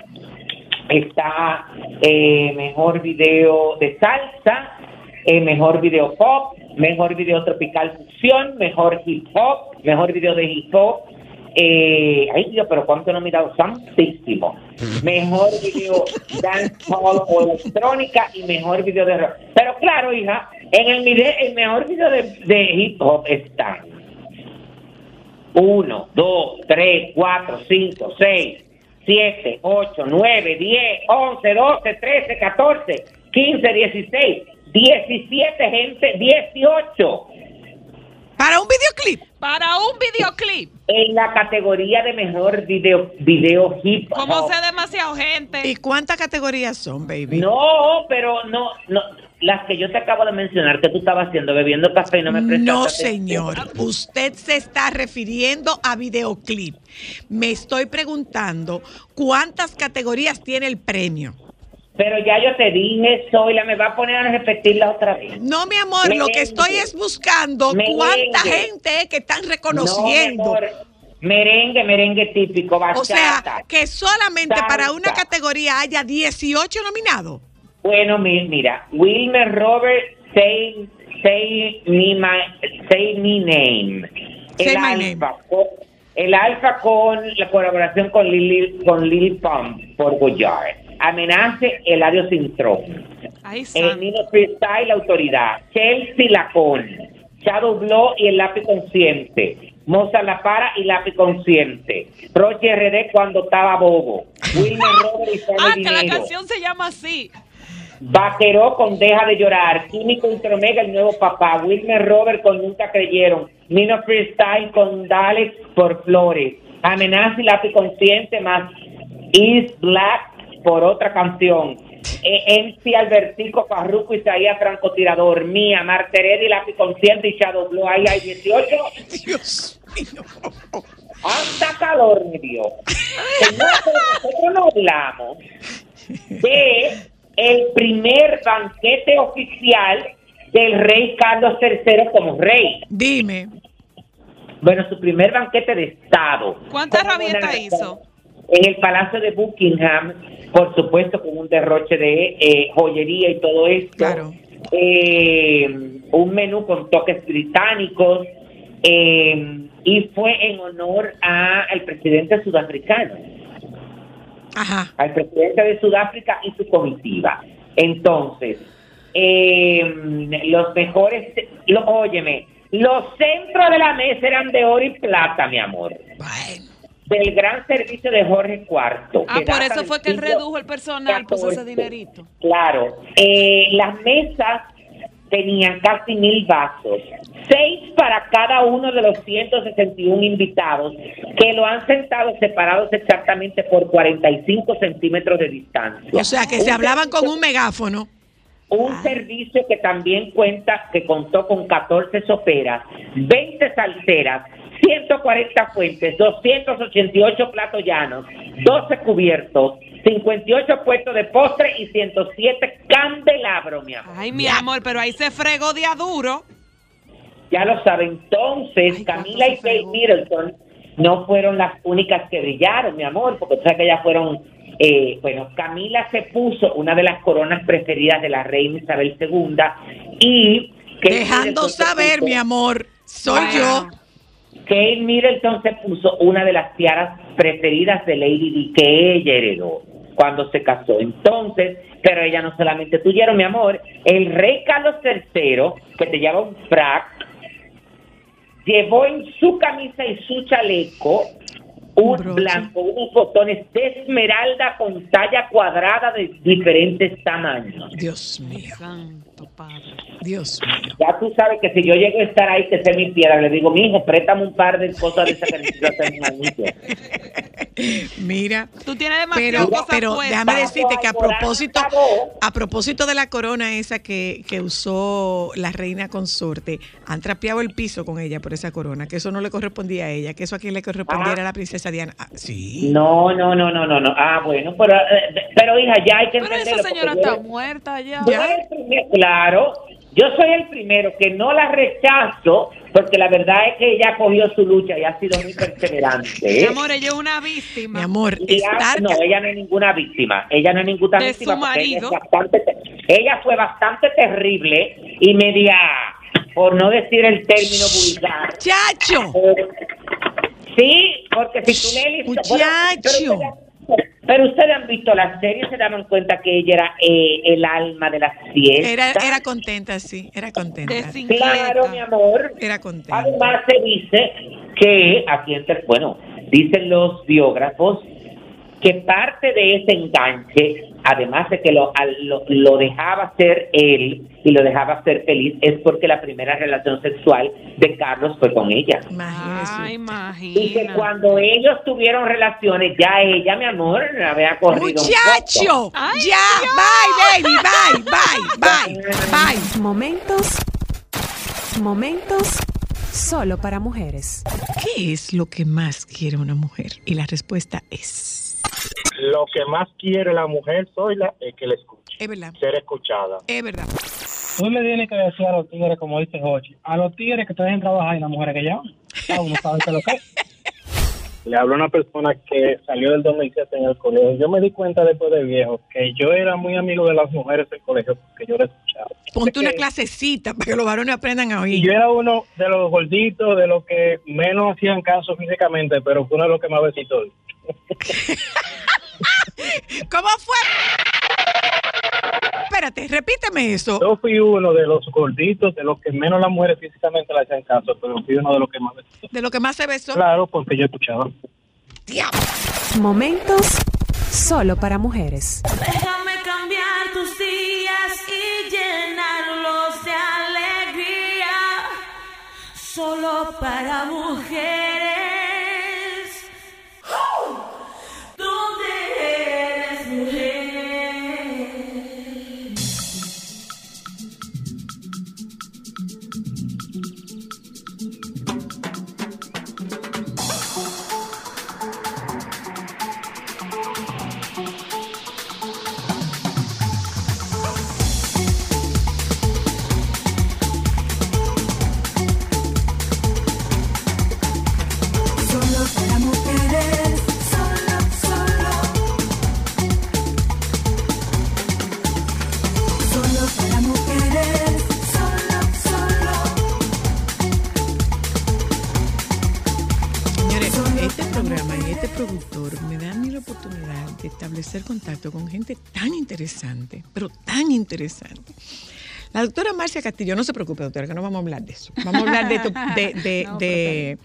Speaker 4: está eh, mejor video de salsa, eh, mejor video pop, mejor video tropical fusión, mejor hip hop, mejor video de hip hop. Eh, ay Dios, pero cuánto nominados santísimo. [LAUGHS] Mejor video dancehall o electrónica y mejor video de rock. Pero claro, hija, en el, el mejor video de, de hip hop están 1, 2, 3, 4, 5, 6, 7, 8, 9, 10, 11, 12, 13, 14, 15, 16, 17, gente, 18.
Speaker 1: Para un videoclip.
Speaker 5: Para un videoclip.
Speaker 4: En la categoría de mejor video, video hip hop.
Speaker 5: Como sé demasiado gente.
Speaker 1: ¿Y cuántas categorías son, baby?
Speaker 4: No, pero no, no. Las que yo te acabo de mencionar que tú estabas haciendo, bebiendo café y no me prestaste
Speaker 1: No,
Speaker 4: atención.
Speaker 1: señor. Usted se está refiriendo a videoclip. Me estoy preguntando cuántas categorías tiene el premio.
Speaker 4: Pero ya yo te dije, Zoila, me va a poner a repetirla otra vez.
Speaker 1: No, mi amor, lo que estoy es buscando
Speaker 4: Merengue.
Speaker 1: cuánta gente es que están reconociendo.
Speaker 4: No, merengue, merengue típico, bachata.
Speaker 1: o sea, que solamente para una categoría haya 18 nominados.
Speaker 4: Bueno, mi- mira, Wilmer Robert, say, say, me, my, say me name.
Speaker 1: Say
Speaker 4: el
Speaker 1: my
Speaker 4: alfa, co- el alfa con la colaboración con Lily, con Lily Pump por Goyard. Amenace Eladio Sintrón.
Speaker 5: Ay,
Speaker 4: El. Nino Freestyle, la autoridad. Chelsea Lacón. Shadow Blow y el lápiz consciente. Moza La Para y lápiz consciente. Roche RD cuando estaba bobo. Wilmer [LAUGHS] Robert y
Speaker 5: Ah, que la canción se llama así.
Speaker 4: Vaqueró con Deja de Llorar. Químico Intromega, el nuevo papá. Wilmer Robert con Nunca Creyeron. Nino Freestyle con Dale por Flores. Amenaza y lápiz consciente más East Black por otra canción. MC Albertico, Farruco, Isaías Francotirador, Mía, y Lápiz Consciente y Shadow Blue. Ahí hay 18.
Speaker 1: Dios mío.
Speaker 4: Hasta calor me dio. Señora, pero nosotros no hablamos de el primer banquete oficial del rey Carlos III como rey.
Speaker 1: Dime.
Speaker 4: Bueno, su primer banquete de Estado.
Speaker 5: ¿Cuántas rabietas hizo?
Speaker 4: En el Palacio de Buckingham, por supuesto con un derroche de eh, joyería y todo esto.
Speaker 1: Claro.
Speaker 4: Eh, un menú con toques británicos eh, y fue en honor a- al presidente sudafricano
Speaker 1: Ajá.
Speaker 4: al presidente de Sudáfrica y su comitiva. Entonces, eh, los mejores, lo, óyeme, los centros de la mesa eran de oro y plata, mi amor,
Speaker 1: Bueno.
Speaker 4: Del gran servicio de Jorge IV.
Speaker 5: Ah, por eso fue que él redujo el personal, puso ese dinerito.
Speaker 4: Claro, eh, las mesas tenían casi mil vasos, seis para cada uno de los 161 invitados que lo han sentado separados exactamente por 45 centímetros de distancia.
Speaker 1: O sea, que se hablaban con un megáfono.
Speaker 4: un servicio que también cuenta, que contó con 14 soperas, 20 salseras, 140 fuentes, 288 platos llanos, 12 cubiertos, 58 puestos de postre y 107 candelabros, mi amor.
Speaker 5: Ay, mi amor, pero ahí se fregó de a duro.
Speaker 4: Ya lo saben. Entonces,
Speaker 5: Ay,
Speaker 4: Camila y Kate. Middleton no fueron las únicas que brillaron, mi amor, porque tú sabes que ellas fueron. eh, bueno, Camila se puso una de las coronas preferidas de la reina Isabel II y. Kate
Speaker 1: Dejando
Speaker 4: Middleton
Speaker 1: saber, mi amor, soy yo.
Speaker 4: Kate Middleton se puso una de las tiaras preferidas de Lady Di que ella heredó cuando se casó. Entonces, pero ella no solamente tuvieron, mi amor, el rey Carlos III, que te lleva un frac, llevó en su camisa y su chaleco un
Speaker 1: broche.
Speaker 4: blanco, unos botones de esmeralda con talla cuadrada de diferentes tamaños.
Speaker 1: Dios mío,
Speaker 5: Santo padre.
Speaker 1: Dios mío.
Speaker 4: Ya tú sabes que si yo llego a estar ahí, que sé mi piedra, le digo, mi hijo, préstame un par de cosas de esas que necesito hacer en anillo. [LAUGHS]
Speaker 1: Mira,
Speaker 5: Tú tienes
Speaker 1: pero,
Speaker 5: demasiadas cosas
Speaker 1: pero
Speaker 5: puestas.
Speaker 1: déjame decirte que a propósito, a propósito de la corona esa que, que usó la reina consorte, han trapeado el piso con ella por esa corona, que eso no le correspondía a ella, que eso a quien le correspondiera
Speaker 4: Ah.
Speaker 1: a la princesa Diana. Ah, sí.
Speaker 4: No, no, no, no, no, no. Ah, bueno, pero, eh, pero hija, ya hay que
Speaker 5: Pero esa señora
Speaker 4: yo-
Speaker 5: está muerta ya.
Speaker 4: Claro, yo soy el primero que no la rechazo, porque la verdad es que ella cogió su lucha y ha sido muy perseverante.
Speaker 5: Mi amor, ella es una víctima.
Speaker 1: Mi amor, estar
Speaker 4: no, ella no es ninguna víctima. Ella no es ninguna
Speaker 5: De
Speaker 4: víctima.
Speaker 5: su
Speaker 4: porque ella es
Speaker 5: marido.
Speaker 4: bastante te- ella fue bastante terrible y media, por no decir el término vulgar.
Speaker 1: ¡Chacho!
Speaker 4: Eh, Sí, porque si tú bueno,
Speaker 1: Muchacho.
Speaker 4: ustedes- pero ustedes han visto la serie, se daban cuenta que ella era eh, el alma de las fiestas.
Speaker 1: Era, era contenta, sí, era contenta.
Speaker 4: Claro, mi amor.
Speaker 1: Era contenta.
Speaker 4: Además se dice que, aquí entre, bueno, dicen los biógrafos que parte de ese enganche, además de que lo, al- lo, lo dejaba ser él y lo dejaba ser feliz, es porque la primera relación sexual de Carlos fue con ella.
Speaker 5: Ay,
Speaker 4: Y que cuando ellos tuvieron relaciones, ya ella, mi amor, había corrido un
Speaker 1: ¡Muchacho! ¡Ya! ¡Bye, baby! ¡Bye, bye, bye, bye!
Speaker 6: Momentos, momentos solo para mujeres.
Speaker 1: ¿Qué es lo que más quiere una mujer? Y la respuesta es...
Speaker 7: Lo que más quiere la mujer, soy la es que le escuche,
Speaker 1: Es verdad,
Speaker 7: ser escuchada.
Speaker 1: es verdad.
Speaker 8: Tú le tienes que decir a los tigres, como dice Jochi, a los tigres que te dejen trabajar y las mujeres que llaman. Cada uno sabe que lo que es. [LAUGHS]
Speaker 7: Le hablo a una persona que salió del 2007 en el colegio. Yo me di cuenta después de viejo que yo era muy amigo de las mujeres del colegio porque yo la escuchaba.
Speaker 1: Ponte una [LAUGHS] clasecita para que los varones aprendan a
Speaker 7: Y
Speaker 1: oír.
Speaker 7: yo era uno de los gorditos, de los que menos hacían caso físicamente, pero fue uno de los que más besitos.
Speaker 1: ¿Cómo fue? Espérate, repíteme eso.
Speaker 7: Yo fui uno de los gorditos, de los que menos las mujeres físicamente le hacían caso, pero fui uno de los que más.
Speaker 1: De lo que más se besó.
Speaker 7: Claro, porque yo escuchaba.
Speaker 1: Diablo.
Speaker 6: Momentos solo para mujeres.
Speaker 9: Déjame cambiar tus días y llenarlos de alegría. Solo para mujeres.
Speaker 1: Doctor me da a mí la oportunidad de establecer contacto con gente tan interesante, pero tan interesante. La doctora Marcia Castillo, no se preocupe, doctora, que no vamos a hablar de eso. Vamos a hablar de esto, de, [LAUGHS] de-
Speaker 10: No,
Speaker 1: de-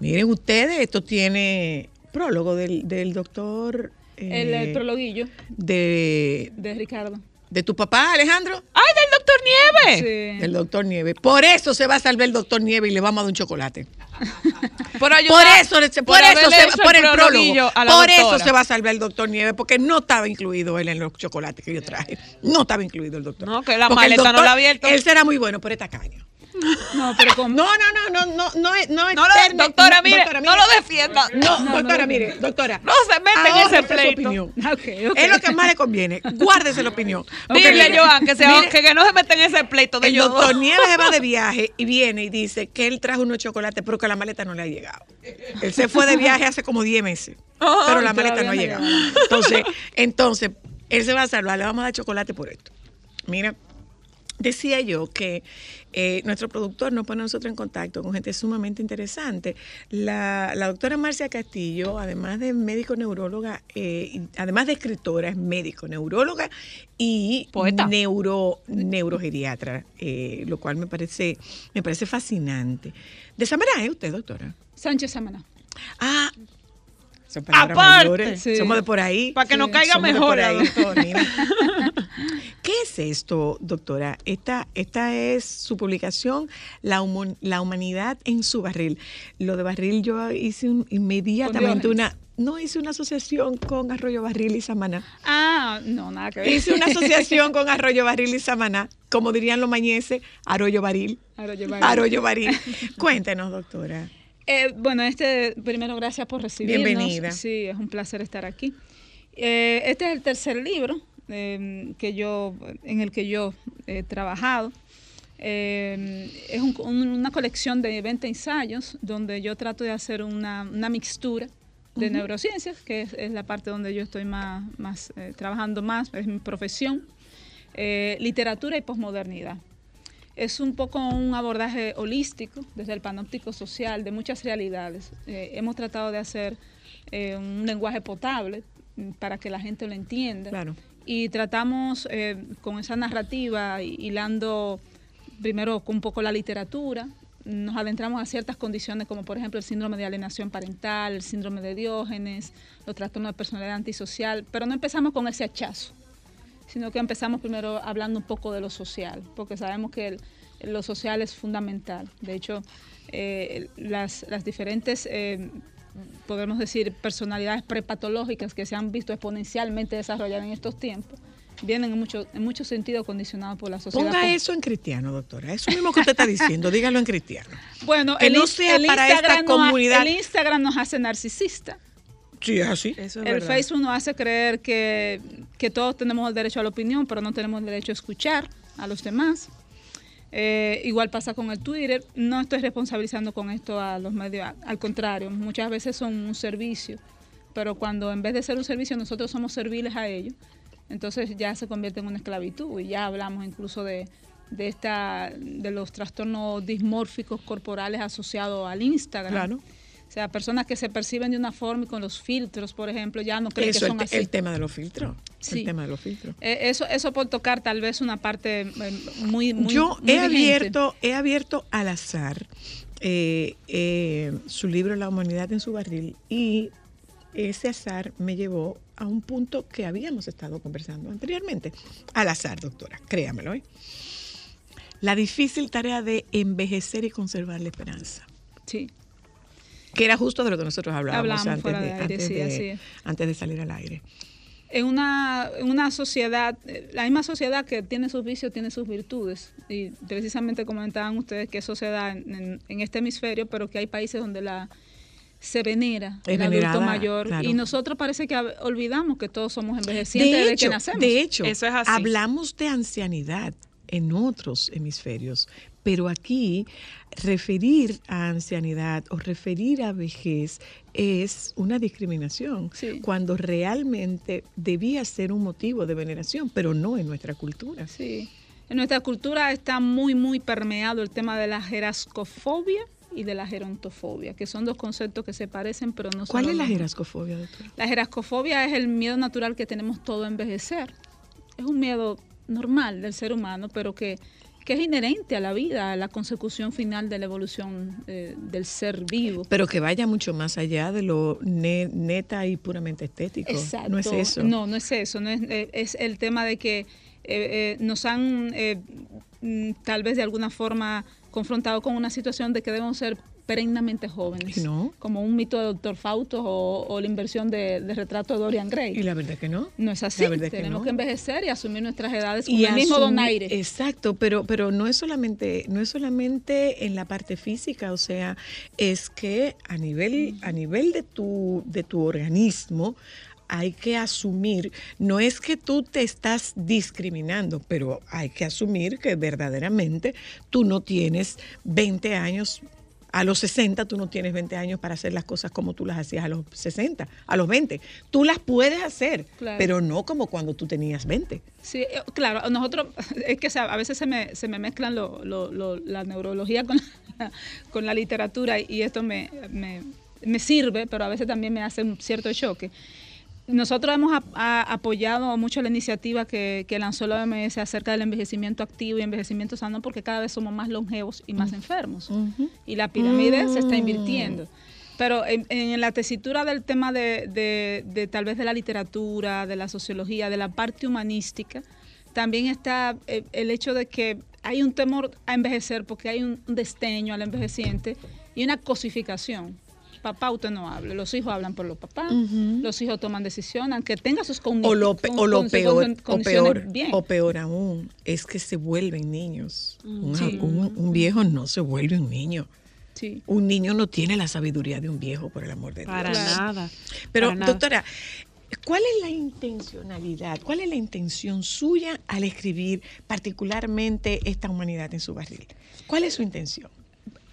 Speaker 1: miren ustedes, esto tiene prólogo del, del doctor
Speaker 10: El,
Speaker 1: eh,
Speaker 10: el prologuillo
Speaker 1: de,
Speaker 10: de Ricardo.
Speaker 1: De tu papá, Alejandro.
Speaker 2: ¡Ay, del doctor Nieve!
Speaker 10: Sí.
Speaker 1: Del doctor Nieve. Por eso se va a salvar el doctor Nieve y le vamos a dar un chocolate.
Speaker 2: Por, [LAUGHS]
Speaker 1: Por
Speaker 2: ayudar-
Speaker 1: eso, por
Speaker 2: por
Speaker 1: eso se- por el
Speaker 2: prologuillo
Speaker 1: prólogo.
Speaker 2: a la
Speaker 1: Por eso se va a salvar el doctor Nieve, porque no estaba incluido él en los chocolates que yo traje. No estaba incluido el doctor.
Speaker 2: No, que la
Speaker 1: Porque el
Speaker 2: maleta no la ha abierto.
Speaker 1: Él será muy bueno, pero está caño.
Speaker 10: No, pero con,
Speaker 1: No, no, no, no, no, no no
Speaker 2: No lo- doctora, mire,
Speaker 1: doctora,
Speaker 2: no lo defienda.
Speaker 1: No,
Speaker 10: no,
Speaker 1: doctora,
Speaker 10: no,
Speaker 1: mire, doctora.
Speaker 2: No se meta en ese pleito.
Speaker 1: opinión. Es lo que más le conviene. Guárdese la opinión. Porque
Speaker 2: Dile,
Speaker 1: mire,
Speaker 2: Joan, que, se,
Speaker 1: mire,
Speaker 2: que, que no se meta en ese pleito de
Speaker 1: el
Speaker 2: yo.
Speaker 1: doctor Nieves se va de [LAUGHS] viaje y viene y dice que él trajo unos chocolates, pero que la maleta no le ha llegado. Él se fue de viaje hace como 10 meses, [LAUGHS] pero la maleta no ha llegado.
Speaker 10: llegó.
Speaker 1: Entonces, entonces, él se va a salvar, le vamos a dar chocolate por esto. Mira, decía yo que eh, nuestro productor nos pone a nosotros en contacto con gente sumamente interesante. La, la doctora Marcia Castillo, además de médico neuróloga, eh, además de escritora, es médico neuróloga y
Speaker 2: Poeta.
Speaker 1: neuro neurogeriatra, eh, lo cual me parece me parece fascinante. De Samaná, ¿eh? Usted, doctora.
Speaker 10: Sánchez Samaná.
Speaker 1: Ah, son
Speaker 2: Aparte.
Speaker 10: Sí.
Speaker 1: Somos de por ahí.
Speaker 2: Pa' que nos caiga
Speaker 1: Somos
Speaker 2: mejor
Speaker 1: ahí.
Speaker 2: doctora. [LAUGHS]
Speaker 1: ¿Qué es esto, doctora? Esta, esta es su publicación, la, Humo- la humanidad en su barril. Lo de barril yo hice un- inmediatamente una, no hice una asociación con Arroyo Barril y Samaná.
Speaker 10: Ah, no, nada que ver.
Speaker 1: Hice una [LAUGHS] asociación con Arroyo Barril y Samaná, como dirían los mañeses, Arroyo Baril.
Speaker 10: Arroyo Barril.
Speaker 1: Arroyo Baril. Cuéntenos, doctora.
Speaker 10: Eh, bueno, este, primero gracias por recibirnos.
Speaker 1: Bienvenida.
Speaker 10: Sí, es un placer estar aquí. Eh, este es el tercer libro eh, que yo, en el que yo he trabajado. Eh, es un- un- una colección de 20 ensayos donde yo trato de hacer una, una mixtura de neurociencias, que es, es la parte donde yo estoy más, más eh, trabajando más, es mi profesión, eh, literatura y posmodernidad. Es un poco un abordaje holístico desde el panóptico social de muchas realidades. Eh, hemos tratado de hacer eh, un lenguaje potable para que la gente lo entienda.
Speaker 1: Claro.
Speaker 10: Y tratamos eh, con esa narrativa, hi- hilando primero con un poco la literatura, nos adentramos a ciertas condiciones como por ejemplo el síndrome de alienación parental, el síndrome de Diógenes, los trastornos de personalidad antisocial, pero no empezamos con ese hachazo sino que empezamos primero hablando un poco de lo social, porque sabemos que el- lo social es fundamental. De hecho, eh, las, las diferentes, eh, podemos decir, personalidades prepatológicas que se han visto exponencialmente desarrollar en estos tiempos, vienen en mucho, en mucho sentido condicionados por la sociedad.
Speaker 1: Ponga eso en cristiano, doctora. Eso mismo que usted está diciendo, dígalo en cristiano. [LAUGHS]
Speaker 10: Bueno,
Speaker 1: que
Speaker 10: el,
Speaker 1: no sea
Speaker 10: el
Speaker 1: para esta
Speaker 10: Instagram nos ha-
Speaker 1: comunidad.
Speaker 10: el Instagram nos hace narcisista.
Speaker 1: Sí, es así.
Speaker 2: Eso es
Speaker 10: El
Speaker 2: verdad.
Speaker 10: Facebook nos hace creer que, que todos tenemos el derecho a la opinión, pero no tenemos el derecho a escuchar a los demás. Eh, igual pasa con el Twitter. No estoy responsabilizando con esto a los medios, al contrario, muchas veces son un servicio, pero cuando en vez de ser un servicio nosotros somos serviles a ellos, entonces ya se convierte en una esclavitud y ya hablamos incluso de, de, esta, de los trastornos dismórficos corporales asociados al Instagram.
Speaker 1: Claro.
Speaker 10: O sea, personas que se perciben de una forma y con los filtros, por ejemplo, ya no creen
Speaker 1: Eso,
Speaker 10: que
Speaker 1: el,
Speaker 10: son
Speaker 1: te-
Speaker 10: así.
Speaker 1: el tema de los filtros.
Speaker 10: Sí.
Speaker 1: El tema de los filtros.
Speaker 10: Eh, eso, eso por tocar tal vez una parte muy, muy
Speaker 1: Yo
Speaker 10: muy
Speaker 1: he
Speaker 10: vigente.
Speaker 1: abierto, he abierto al azar eh, eh, su libro La humanidad en su barril y ese azar me llevó a un punto que habíamos estado conversando anteriormente. Al azar, doctora, créamelo. ¿eh? La difícil tarea de envejecer y conservar la esperanza.
Speaker 10: Sí.
Speaker 1: Que era justo de lo que nosotros hablábamos
Speaker 10: Hablamos
Speaker 1: antes, de,
Speaker 10: de aire,
Speaker 1: antes,
Speaker 10: sí,
Speaker 1: de-
Speaker 10: así es.
Speaker 1: antes de salir al aire.
Speaker 10: En una, en una sociedad, eh, la misma sociedad que tiene sus vicios, tiene sus virtudes. Y precisamente comentaban ustedes que eso se da en, en- en este hemisferio, pero que hay países donde la se venera
Speaker 1: Es
Speaker 10: el adulto
Speaker 1: venerada,
Speaker 10: mayor.
Speaker 1: claro.
Speaker 10: Y nosotros parece que olvidamos que todos somos envejecientes
Speaker 1: De
Speaker 10: desde
Speaker 1: hecho,
Speaker 10: que nacemos.
Speaker 1: de hecho
Speaker 2: Eso es así.
Speaker 1: hablamos de ancianidad en otros hemisferios, pero aquí referir a ancianidad o referir a vejez es una discriminación,
Speaker 10: Sí.
Speaker 1: cuando realmente debía ser un motivo de veneración, pero no en nuestra cultura.
Speaker 10: Sí. En nuestra cultura está muy, muy permeado el tema de la jerascofobia. y de la gerontofobia, que son dos conceptos que se parecen pero no son
Speaker 1: ¿Cuál es la
Speaker 10: mismo.
Speaker 1: gerascofobia, doctora?
Speaker 10: La gerascofobia es el miedo natural que tenemos todo a envejecer. Es un miedo normal del ser humano, pero que, que es inherente a la vida, a la consecución final de la evolución eh, del ser vivo.
Speaker 1: Pero que vaya mucho más allá de lo ne- neta y puramente estético.
Speaker 10: Exacto.
Speaker 1: No es eso.
Speaker 10: No, no es eso. No es, eh, es el tema de que eh, eh, nos han eh, mm, tal vez de alguna forma confrontado con una situación de que debemos ser perennemente jóvenes.
Speaker 1: No.
Speaker 10: Como un mito de Dr. Fausto o, o la inversión de, de retrato de Dorian Gray.
Speaker 1: Y la verdad que no.
Speaker 10: No es así.
Speaker 1: La verdad que
Speaker 10: Tenemos
Speaker 1: no.
Speaker 10: que envejecer y asumir nuestras edades con
Speaker 1: Y
Speaker 10: el mismo donaire.
Speaker 1: Exacto, pero, pero no es solamente, no es solamente en la parte física, o sea, es que a nivel, a nivel de tu, de tu organismo, hay que asumir, no es que tú te estás discriminando, pero hay que asumir que verdaderamente tú no tienes 20 años. A los 60 tú no tienes 20 años para hacer las cosas como tú las hacías a los 60, a los 20. Tú las puedes hacer,
Speaker 10: Claro.
Speaker 1: pero no como cuando tú tenías 20.
Speaker 10: Sí, eh, claro, nosotros, [LAUGHS] es que a veces se me, se me mezclan lo- lo- lo- la neurología con la, [LAUGHS] con la literatura y esto me, me, me sirve, pero a veces también me hace un cierto choque. Nosotros hemos a- apoyado mucho la iniciativa que, que lanzó la OMS acerca del envejecimiento activo y envejecimiento sano porque cada vez somos más longevos y más enfermos. Y la pirámide se está invirtiendo. Pero en, en la tesitura del tema de, de- de tal vez de la literatura, de la sociología, de la parte humanística, también está eh, el hecho de que hay un temor a envejecer porque hay un desdeño al envejeciente y una cosificación. Papá, usted no hable. Los hijos hablan por los papás. Los hijos toman decisiones, aunque tenga sus condi-
Speaker 1: O lo, pe-
Speaker 10: con-
Speaker 1: o lo peor,
Speaker 10: con-
Speaker 1: o
Speaker 10: condiciones
Speaker 1: peor,
Speaker 10: bien.
Speaker 1: o peor aún, es que se vuelven niños. Un,
Speaker 10: Sí.
Speaker 1: un- un viejo no se vuelve un niño.
Speaker 10: Sí.
Speaker 1: Un niño no tiene la sabiduría de un viejo, por el amor de
Speaker 2: Para
Speaker 1: Dios.
Speaker 2: nada.
Speaker 1: Pero,
Speaker 2: para nada.
Speaker 1: doctora, ¿cuál es la intencionalidad, cuál es la intención suya al escribir particularmente esta humanidad en su barril? ¿Cuál es su intención?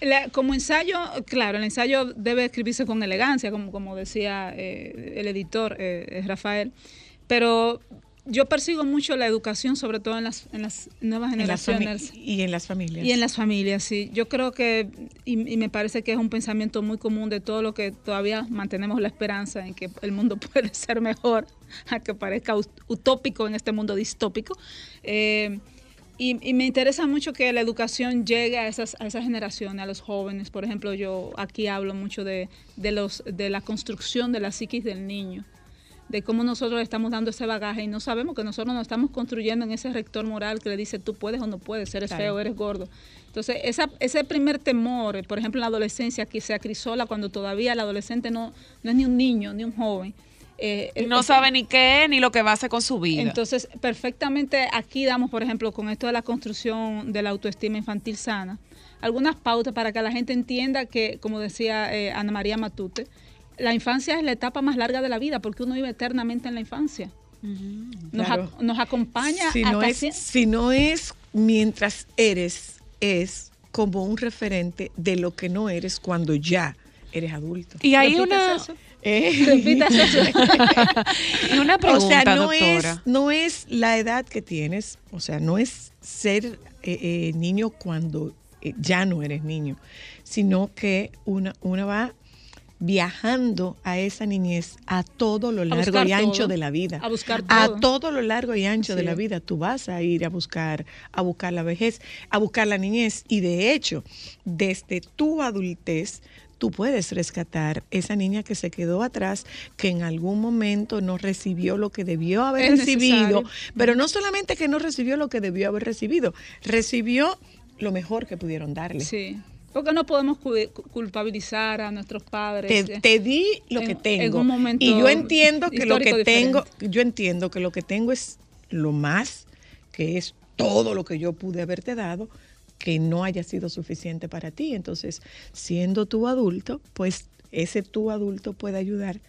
Speaker 10: La- como ensayo, claro, el ensayo debe escribirse con elegancia, como, como decía eh, el editor eh, Rafael, pero yo persigo mucho la educación, sobre todo en las, en las nuevas
Speaker 1: En
Speaker 10: generaciones.
Speaker 1: y en las familias.
Speaker 10: Y en las familias, sí. Yo creo que, y, y me parece que es un pensamiento muy común de todo lo que todavía mantenemos la esperanza en que el mundo [LAUGHS] puede ser mejor, a que parezca ut- utópico en este mundo distópico. Eh, y, y me interesa mucho que la educación llegue a esas, a esas generaciones, a los jóvenes. Por ejemplo, yo aquí hablo mucho de, de, los, de la construcción de la psiquis del niño de cómo nosotros le estamos dando ese bagaje y no sabemos que nosotros nos estamos construyendo en ese rector moral que le dice tú puedes o no puedes, eres
Speaker 1: Claro.
Speaker 10: feo, eres gordo. Entonces, esa, ese primer temor, por ejemplo, en la adolescencia, que se acrisola cuando todavía el adolescente no, no es ni un niño, ni un joven. Eh,
Speaker 2: Y no sabe ni qué ni lo que va a hacer con su vida.
Speaker 10: entonces, perfectamente aquí damos, por ejemplo, con esto de la construcción de la autoestima infantil sana, algunas pautas para que la gente entienda que, como decía eh, Ana María Matute, la infancia es la etapa más larga de la vida porque uno vive eternamente en la infancia. Nos,
Speaker 1: Claro.
Speaker 10: nos acompaña
Speaker 1: si no,
Speaker 10: hasta
Speaker 1: es,
Speaker 10: cien-
Speaker 1: si no es mientras eres, es como un referente de lo que no eres cuando ya eres adulto.
Speaker 2: Y hay
Speaker 10: ¿Repites
Speaker 2: una,
Speaker 10: eso?
Speaker 1: ¿Eh? [LAUGHS]
Speaker 2: Y una pregunta,
Speaker 1: o sea, no
Speaker 2: doctora.
Speaker 1: es, no es la edad que tienes, o sea, no es ser eh, eh, niño cuando eh, ya no eres niño, sino que una, una va viajando a esa niñez a todo lo largo y ancho
Speaker 10: todo.
Speaker 1: de la vida.
Speaker 10: A buscar
Speaker 1: A
Speaker 10: todo.
Speaker 1: todo lo largo y ancho de la vida. Tú vas a ir a buscar, a buscar la vejez, a buscar la niñez. Y de hecho, desde tu adultez, tú puedes rescatar esa niña que se quedó atrás, que en algún momento no recibió lo que debió haber
Speaker 10: Es
Speaker 1: recibido,
Speaker 10: necesario.
Speaker 1: pero no solamente que no recibió lo que debió haber recibido, recibió lo mejor que pudieron darle.
Speaker 10: Sí. Porque no podemos cu- culpabilizar a nuestros padres.
Speaker 1: Te, te di lo
Speaker 10: en-
Speaker 1: que
Speaker 10: en
Speaker 1: tengo.
Speaker 10: momento
Speaker 1: y yo entiendo que lo que tengo, yo entiendo que lo que tengo es lo más, que es todo lo que yo pude haberte dado, que no haya sido suficiente para ti. Entonces, siendo tú adulto, pues ese tú adulto puede ayudar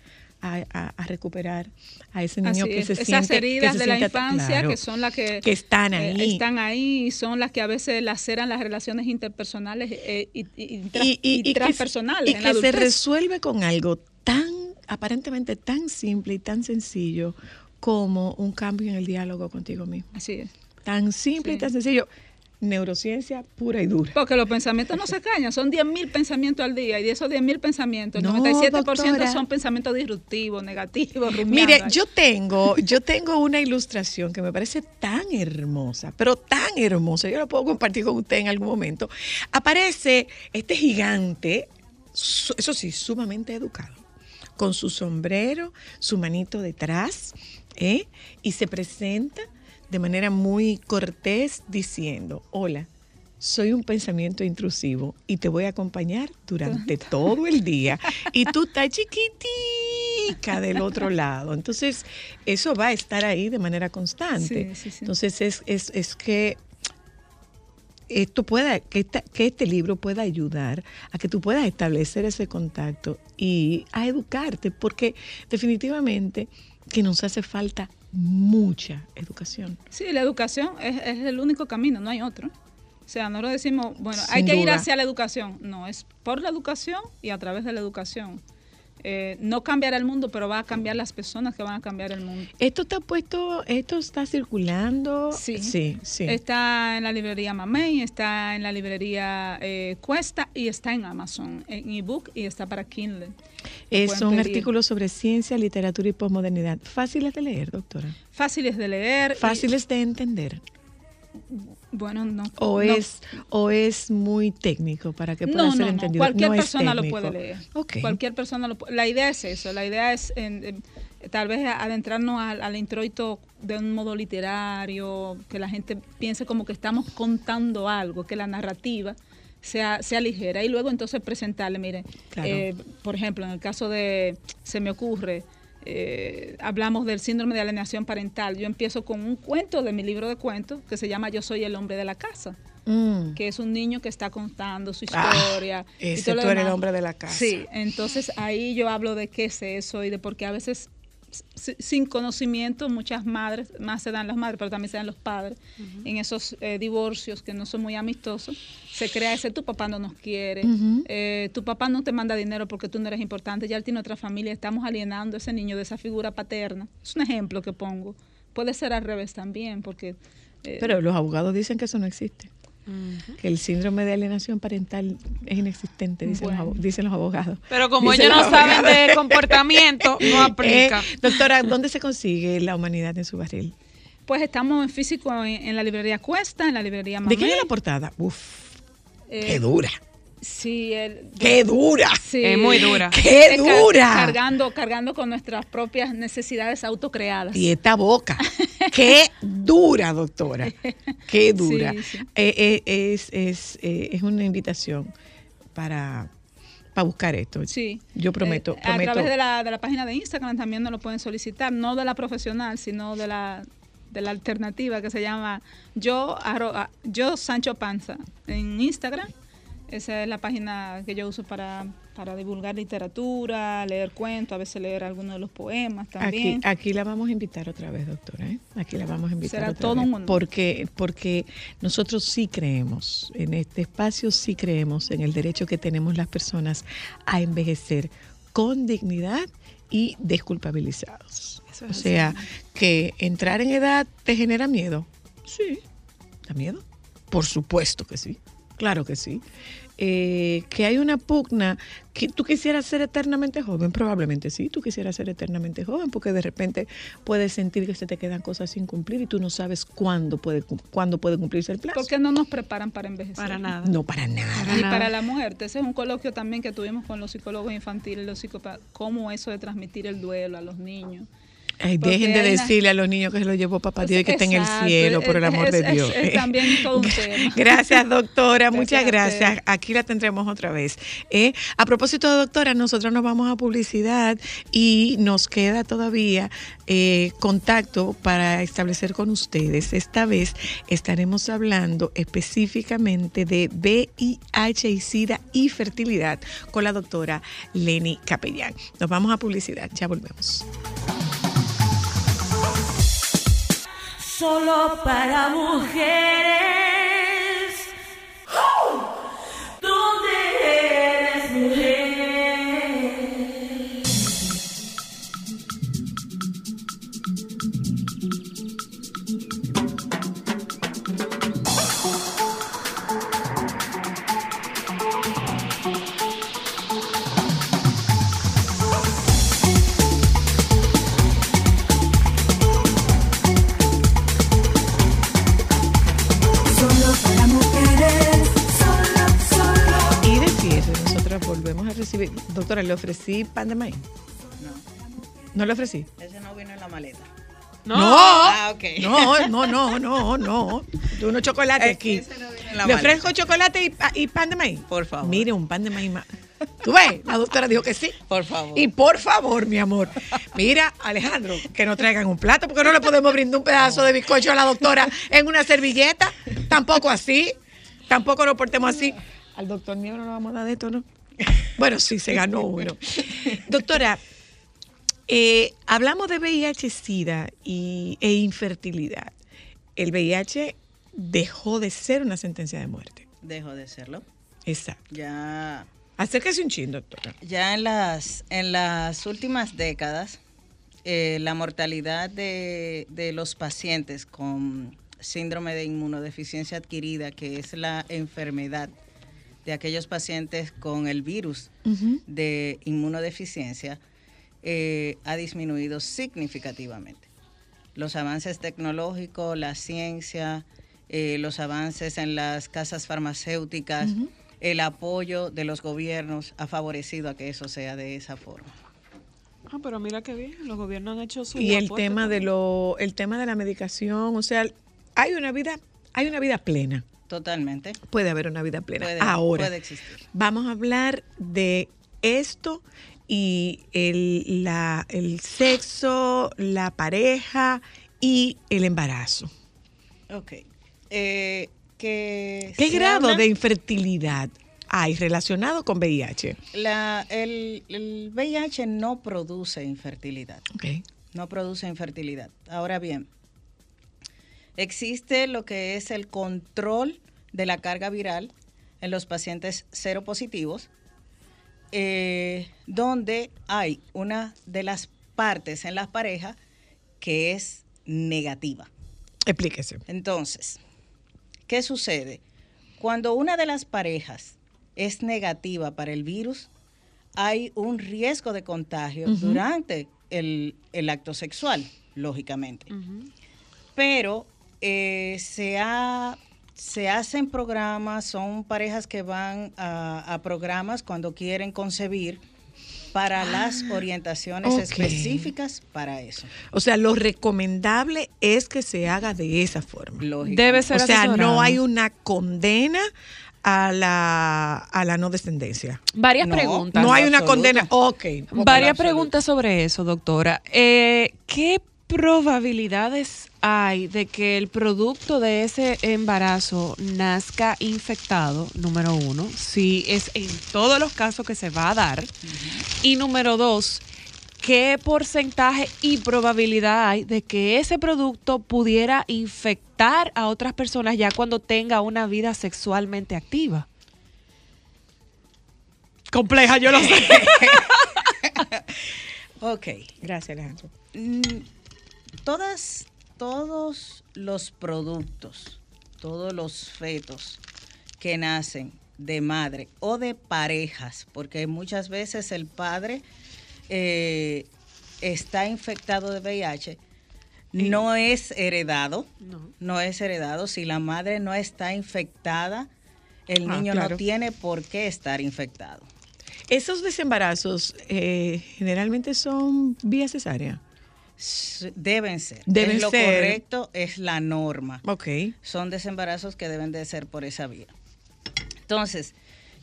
Speaker 1: a, a- a recuperar a ese niño
Speaker 10: Así
Speaker 1: que
Speaker 10: es.
Speaker 1: se
Speaker 10: Esas
Speaker 1: siente que
Speaker 10: heridas
Speaker 1: se
Speaker 10: de la
Speaker 1: siente-
Speaker 10: infancia
Speaker 1: claro,
Speaker 10: que son las que,
Speaker 1: que están
Speaker 10: eh,
Speaker 1: ahí.
Speaker 10: están ahí y son las que a veces laceran las relaciones interpersonales eh, y, y- y tras-
Speaker 1: y, y-
Speaker 10: y
Speaker 1: y que se-
Speaker 10: transpersonales.
Speaker 1: y
Speaker 10: en la
Speaker 1: que se resuelve con algo tan aparentemente tan simple y tan sencillo como un cambio en el diálogo contigo mismo.
Speaker 10: Así es.
Speaker 1: Tan simple y tan sencillo. Neurociencia pura y dura.
Speaker 10: Porque los pensamientos no se cañan, son 10.000 pensamientos al día y de esos 10.000 pensamientos, el
Speaker 1: No,
Speaker 10: 97%
Speaker 1: doctora.
Speaker 10: son pensamientos disruptivos, negativos. rumiando
Speaker 1: Mire, yo tengo, yo tengo una ilustración que me parece tan hermosa, pero tan hermosa. Yo la puedo compartir con usted en algún momento. Aparece este gigante, eso sí, sumamente educado, con su sombrero, su manito detrás, ¿eh? y se presenta de manera muy cortés diciendo, hola. Soy un pensamiento intrusivo y te voy a acompañar durante [LAUGHS] todo el día. Y tú estás chiquitica del otro lado. Entonces, eso va a estar ahí de manera constante.
Speaker 10: Sí, sí, sí.
Speaker 1: Entonces, es, es, es que esto pueda, que, esta- que este libro pueda ayudar a que tú puedas establecer ese contacto y a educarte, porque definitivamente que nos hace falta mucha educación.
Speaker 10: Sí, la educación es, es el único camino, no hay otro. O sea, nosotros decimos, bueno, hay que ir hacia la educación. No, es por la educación y a través de la educación. Eh, no cambiará el mundo, pero va a cambiar las personas que van a cambiar el mundo.
Speaker 1: Esto está puesto, esto está circulando.
Speaker 10: Sí.
Speaker 1: sí, sí.
Speaker 10: Está en la librería Mamey, está en la librería eh, Cuesta y está en Amazon, en ebook y está para Kindle.
Speaker 1: Eh, son
Speaker 10: pedir.
Speaker 1: artículos sobre ciencia, literatura y posmodernidad. Fáciles de leer, doctora.
Speaker 10: Fáciles de leer. y-
Speaker 1: Fáciles de entender.
Speaker 10: Bueno, no.
Speaker 1: O
Speaker 10: no-
Speaker 1: es, o es muy técnico para que pueda
Speaker 10: no,
Speaker 1: ser
Speaker 10: no,
Speaker 1: entendido.
Speaker 10: Cualquier persona lo puede leer. Cualquier persona lo La idea es eso. La idea es en- en- tal vez adentrarnos al, al introito de un modo literario, que la gente piense como que estamos contando algo, que la narrativa sea, sea ligera y luego entonces presentarle, mire,
Speaker 1: Claro.
Speaker 10: eh, por ejemplo, en el caso de, se me ocurre, eh, hablamos del síndrome de alienación parental. Yo empiezo con un cuento de mi libro de cuentos que se llama Yo soy el hombre de la casa
Speaker 1: Mm.
Speaker 10: que es un niño que está contando su
Speaker 1: Ah,
Speaker 10: historia. y
Speaker 1: ese
Speaker 10: todo lo
Speaker 1: tú eres el hombre de la casa.
Speaker 10: Sí, entonces ahí yo hablo de qué es eso y de por qué a veces sin conocimiento muchas madres, más se dan las madres, pero también se dan los padres, en esos eh, divorcios que no son muy amistosos, se crea ese tu papá no nos quiere, eh, tu papá no te manda dinero porque tú no eres importante, ya él tiene otra familia, estamos alienando a ese niño de esa figura paterna. Es un ejemplo que pongo. Puede ser al revés también, porque... eh,
Speaker 1: Pero los abogados dicen que eso no existe. Que el síndrome de alienación parental es inexistente, dicen, los,
Speaker 10: Bueno.
Speaker 1: dicen los abogados.
Speaker 2: Pero como
Speaker 1: Dicen
Speaker 2: ellos no saben de [LAUGHS] comportamiento, no aplica.
Speaker 1: Eh, doctora, ¿dónde se consigue la humanidad en su barril?
Speaker 10: Pues estamos en físico en, en la librería Cuesta, en la librería
Speaker 1: ¿De
Speaker 10: Mamé.
Speaker 1: quién es la portada? Uf,
Speaker 10: Eh,
Speaker 1: qué dura.
Speaker 10: Sí, el,
Speaker 1: ¡Qué dura!
Speaker 10: sí.
Speaker 2: Es muy dura.
Speaker 1: ¡Qué
Speaker 10: Es car-
Speaker 1: dura!
Speaker 10: Cargando, cargando con nuestras propias necesidades autocreadas.
Speaker 1: Y esta boca. ¡Qué dura, doctora! ¡Qué dura!
Speaker 10: Sí, sí.
Speaker 1: Eh, eh, es, es, eh, es una invitación para, para buscar esto.
Speaker 10: Sí.
Speaker 1: Yo prometo,
Speaker 10: Eh,
Speaker 1: prometo.
Speaker 10: A través de la, de la página de Instagram también nos lo pueden solicitar, no de la profesional, sino de la, de la alternativa que se llama yo, arroba- yo Sancho Panza en Instagram. Esa es la página que yo uso para, para divulgar literatura, leer cuentos, a veces leer algunos de los poemas
Speaker 1: Aquí,
Speaker 10: también.
Speaker 1: aquí la vamos a invitar otra vez, doctora. ¿eh? Aquí la vamos a invitar
Speaker 10: Será
Speaker 1: otra
Speaker 10: todo
Speaker 1: vez.
Speaker 10: un honor.
Speaker 1: Porque, porque nosotros sí creemos, en este espacio sí creemos en el derecho que tenemos las personas a envejecer con dignidad y desculpabilizados.
Speaker 2: Eso es
Speaker 1: o
Speaker 2: así.
Speaker 1: sea, que entrar en edad te genera miedo. Sí. ¿Da miedo? Por supuesto que sí. Claro que sí. Eh, que hay una pugna, que tú quisieras ser eternamente joven, probablemente sí, tú quisieras ser eternamente joven, porque de repente puedes sentir que se te quedan cosas sin cumplir y tú no sabes cuándo puede, cuándo puede cumplirse el plazo.
Speaker 10: ¿Por qué no nos preparan para envejecer?
Speaker 2: Para nada.
Speaker 1: No, para nada.
Speaker 10: Y
Speaker 2: nada.
Speaker 10: para la mujer, ese es un coloquio también que tuvimos con los psicólogos infantiles, los psicópatas, cómo eso de transmitir el duelo a los niños.
Speaker 1: Ay, dejen de
Speaker 10: una-
Speaker 1: decirle a los niños que se lo llevó papá Dios y que está en el cielo, por el
Speaker 10: es-
Speaker 1: amor de Dios.
Speaker 10: es- es también todo un [LAUGHS] tema.
Speaker 1: Gracias, doctora. Muchas
Speaker 10: Gracias.
Speaker 1: Aquí la tendremos otra vez. Eh, A propósito, doctora, nosotros nos vamos a publicidad y nos queda todavía eh, contacto para establecer con ustedes. Esta vez estaremos hablando específicamente de VIH y SIDA y fertilidad con la doctora Leni Capellán. Nos vamos a publicidad. Ya volvemos.
Speaker 9: Solo para mujeres.
Speaker 1: Doctora, ¿le ofrecí pan de maíz? ¿No le ofrecí?
Speaker 11: Ese no vino en la maleta.
Speaker 1: No,
Speaker 11: Ah, ok.
Speaker 1: no, no, no, no, no. De unos chocolates
Speaker 11: Es
Speaker 1: aquí.
Speaker 11: ese no viene en la
Speaker 1: Le
Speaker 11: maleta.
Speaker 1: ofrezco chocolate y, pa- y pan de maíz.
Speaker 11: Por favor.
Speaker 1: Mire, un pan de maíz más. ¿Tú ves? La doctora dijo que sí.
Speaker 11: Por favor.
Speaker 1: Y por favor, mi amor. Mira, Alejandro, que no traigan un plato, porque no le podemos brindar un pedazo de bizcocho a la doctora en una servilleta. Tampoco así. Tampoco nos portemos así. Al doctor mío no le vamos a dar de esto, ¿no? Bueno, sí, se ganó uno. Doctora, eh, hablamos de VIH-Sida y, e infertilidad. El VIH dejó de ser una sentencia de muerte.
Speaker 11: Dejó de serlo.
Speaker 1: Exacto.
Speaker 11: Ya,
Speaker 1: Acérquese un chin, doctora.
Speaker 11: ya en las en las últimas décadas, eh, la mortalidad de, de los pacientes con síndrome de inmunodeficiencia adquirida, que es la enfermedad de aquellos pacientes con el virus de inmunodeficiencia, eh, ha disminuido significativamente. Los avances tecnológicos, la ciencia, eh, los avances en las casas farmacéuticas, el apoyo de los gobiernos ha favorecido a que eso sea de esa forma.
Speaker 2: Ah, pero mira qué bien, los gobiernos han hecho su
Speaker 1: y el tema de lo el tema de la medicación o sea hay una vida hay una vida plena
Speaker 11: Totalmente.
Speaker 1: puede haber una vida plena
Speaker 11: Puede,
Speaker 1: ahora
Speaker 11: puede existir.
Speaker 1: vamos a hablar de esto y el, la, el sexo la pareja y el embarazo
Speaker 11: Ok. Eh, que
Speaker 1: qué grado
Speaker 11: habla-
Speaker 1: de infertilidad hay relacionado con VIH
Speaker 11: La, el, el VIH no produce infertilidad.
Speaker 1: Ok.
Speaker 11: No produce infertilidad. Ahora bien, existe lo que es el control de la carga viral en los pacientes seropositivos, eh, donde hay una de las partes en la pareja que es negativa.
Speaker 1: explíquese
Speaker 11: Entonces, ¿qué sucede? Cuando una de las parejas es negativa para el virus, hay un riesgo de contagio durante el, el acto sexual, lógicamente. Pero eh, se, ha- se hacen programas, son parejas que van a, a programas cuando quieren concebir para las orientaciones
Speaker 1: ok.
Speaker 11: específicas para eso.
Speaker 1: o sea lo recomendable es que se haga de esa forma
Speaker 2: Debe ser
Speaker 1: o sea no hay una condena a la, a la no descendencia.
Speaker 2: Varias preguntas.
Speaker 1: No hay una condena. Ok. ok.
Speaker 2: Varias preguntas sobre eso, doctora. Eh, ¿Qué probabilidades hay de que el producto de ese embarazo nazca infectado? Número uno, si es en todos los casos que se va a dar. Y número dos, ¿qué porcentaje y probabilidad hay de que ese producto pudiera infectar a otras personas ya cuando tenga una vida sexualmente activa? Compleja, yo lo sé. [LAUGHS]
Speaker 11: Ok.
Speaker 1: Gracias, Alejandro.
Speaker 11: Mm, Todas, todos los productos, todos los fetos que nacen de madre o de parejas, porque muchas veces el padre eh, está infectado de VIH, no es heredado, no. es heredado. Si la madre no está infectada, el
Speaker 1: Ah,
Speaker 11: niño
Speaker 1: claro.
Speaker 11: no tiene por qué estar infectado.
Speaker 1: Esos desembarazos eh, generalmente son vía cesárea.
Speaker 11: Deben ser.
Speaker 1: Deben
Speaker 11: es lo
Speaker 1: ser.
Speaker 11: correcto, es la norma.
Speaker 1: Ok.
Speaker 11: Son desembarazos que deben de ser por esa vía. Entonces,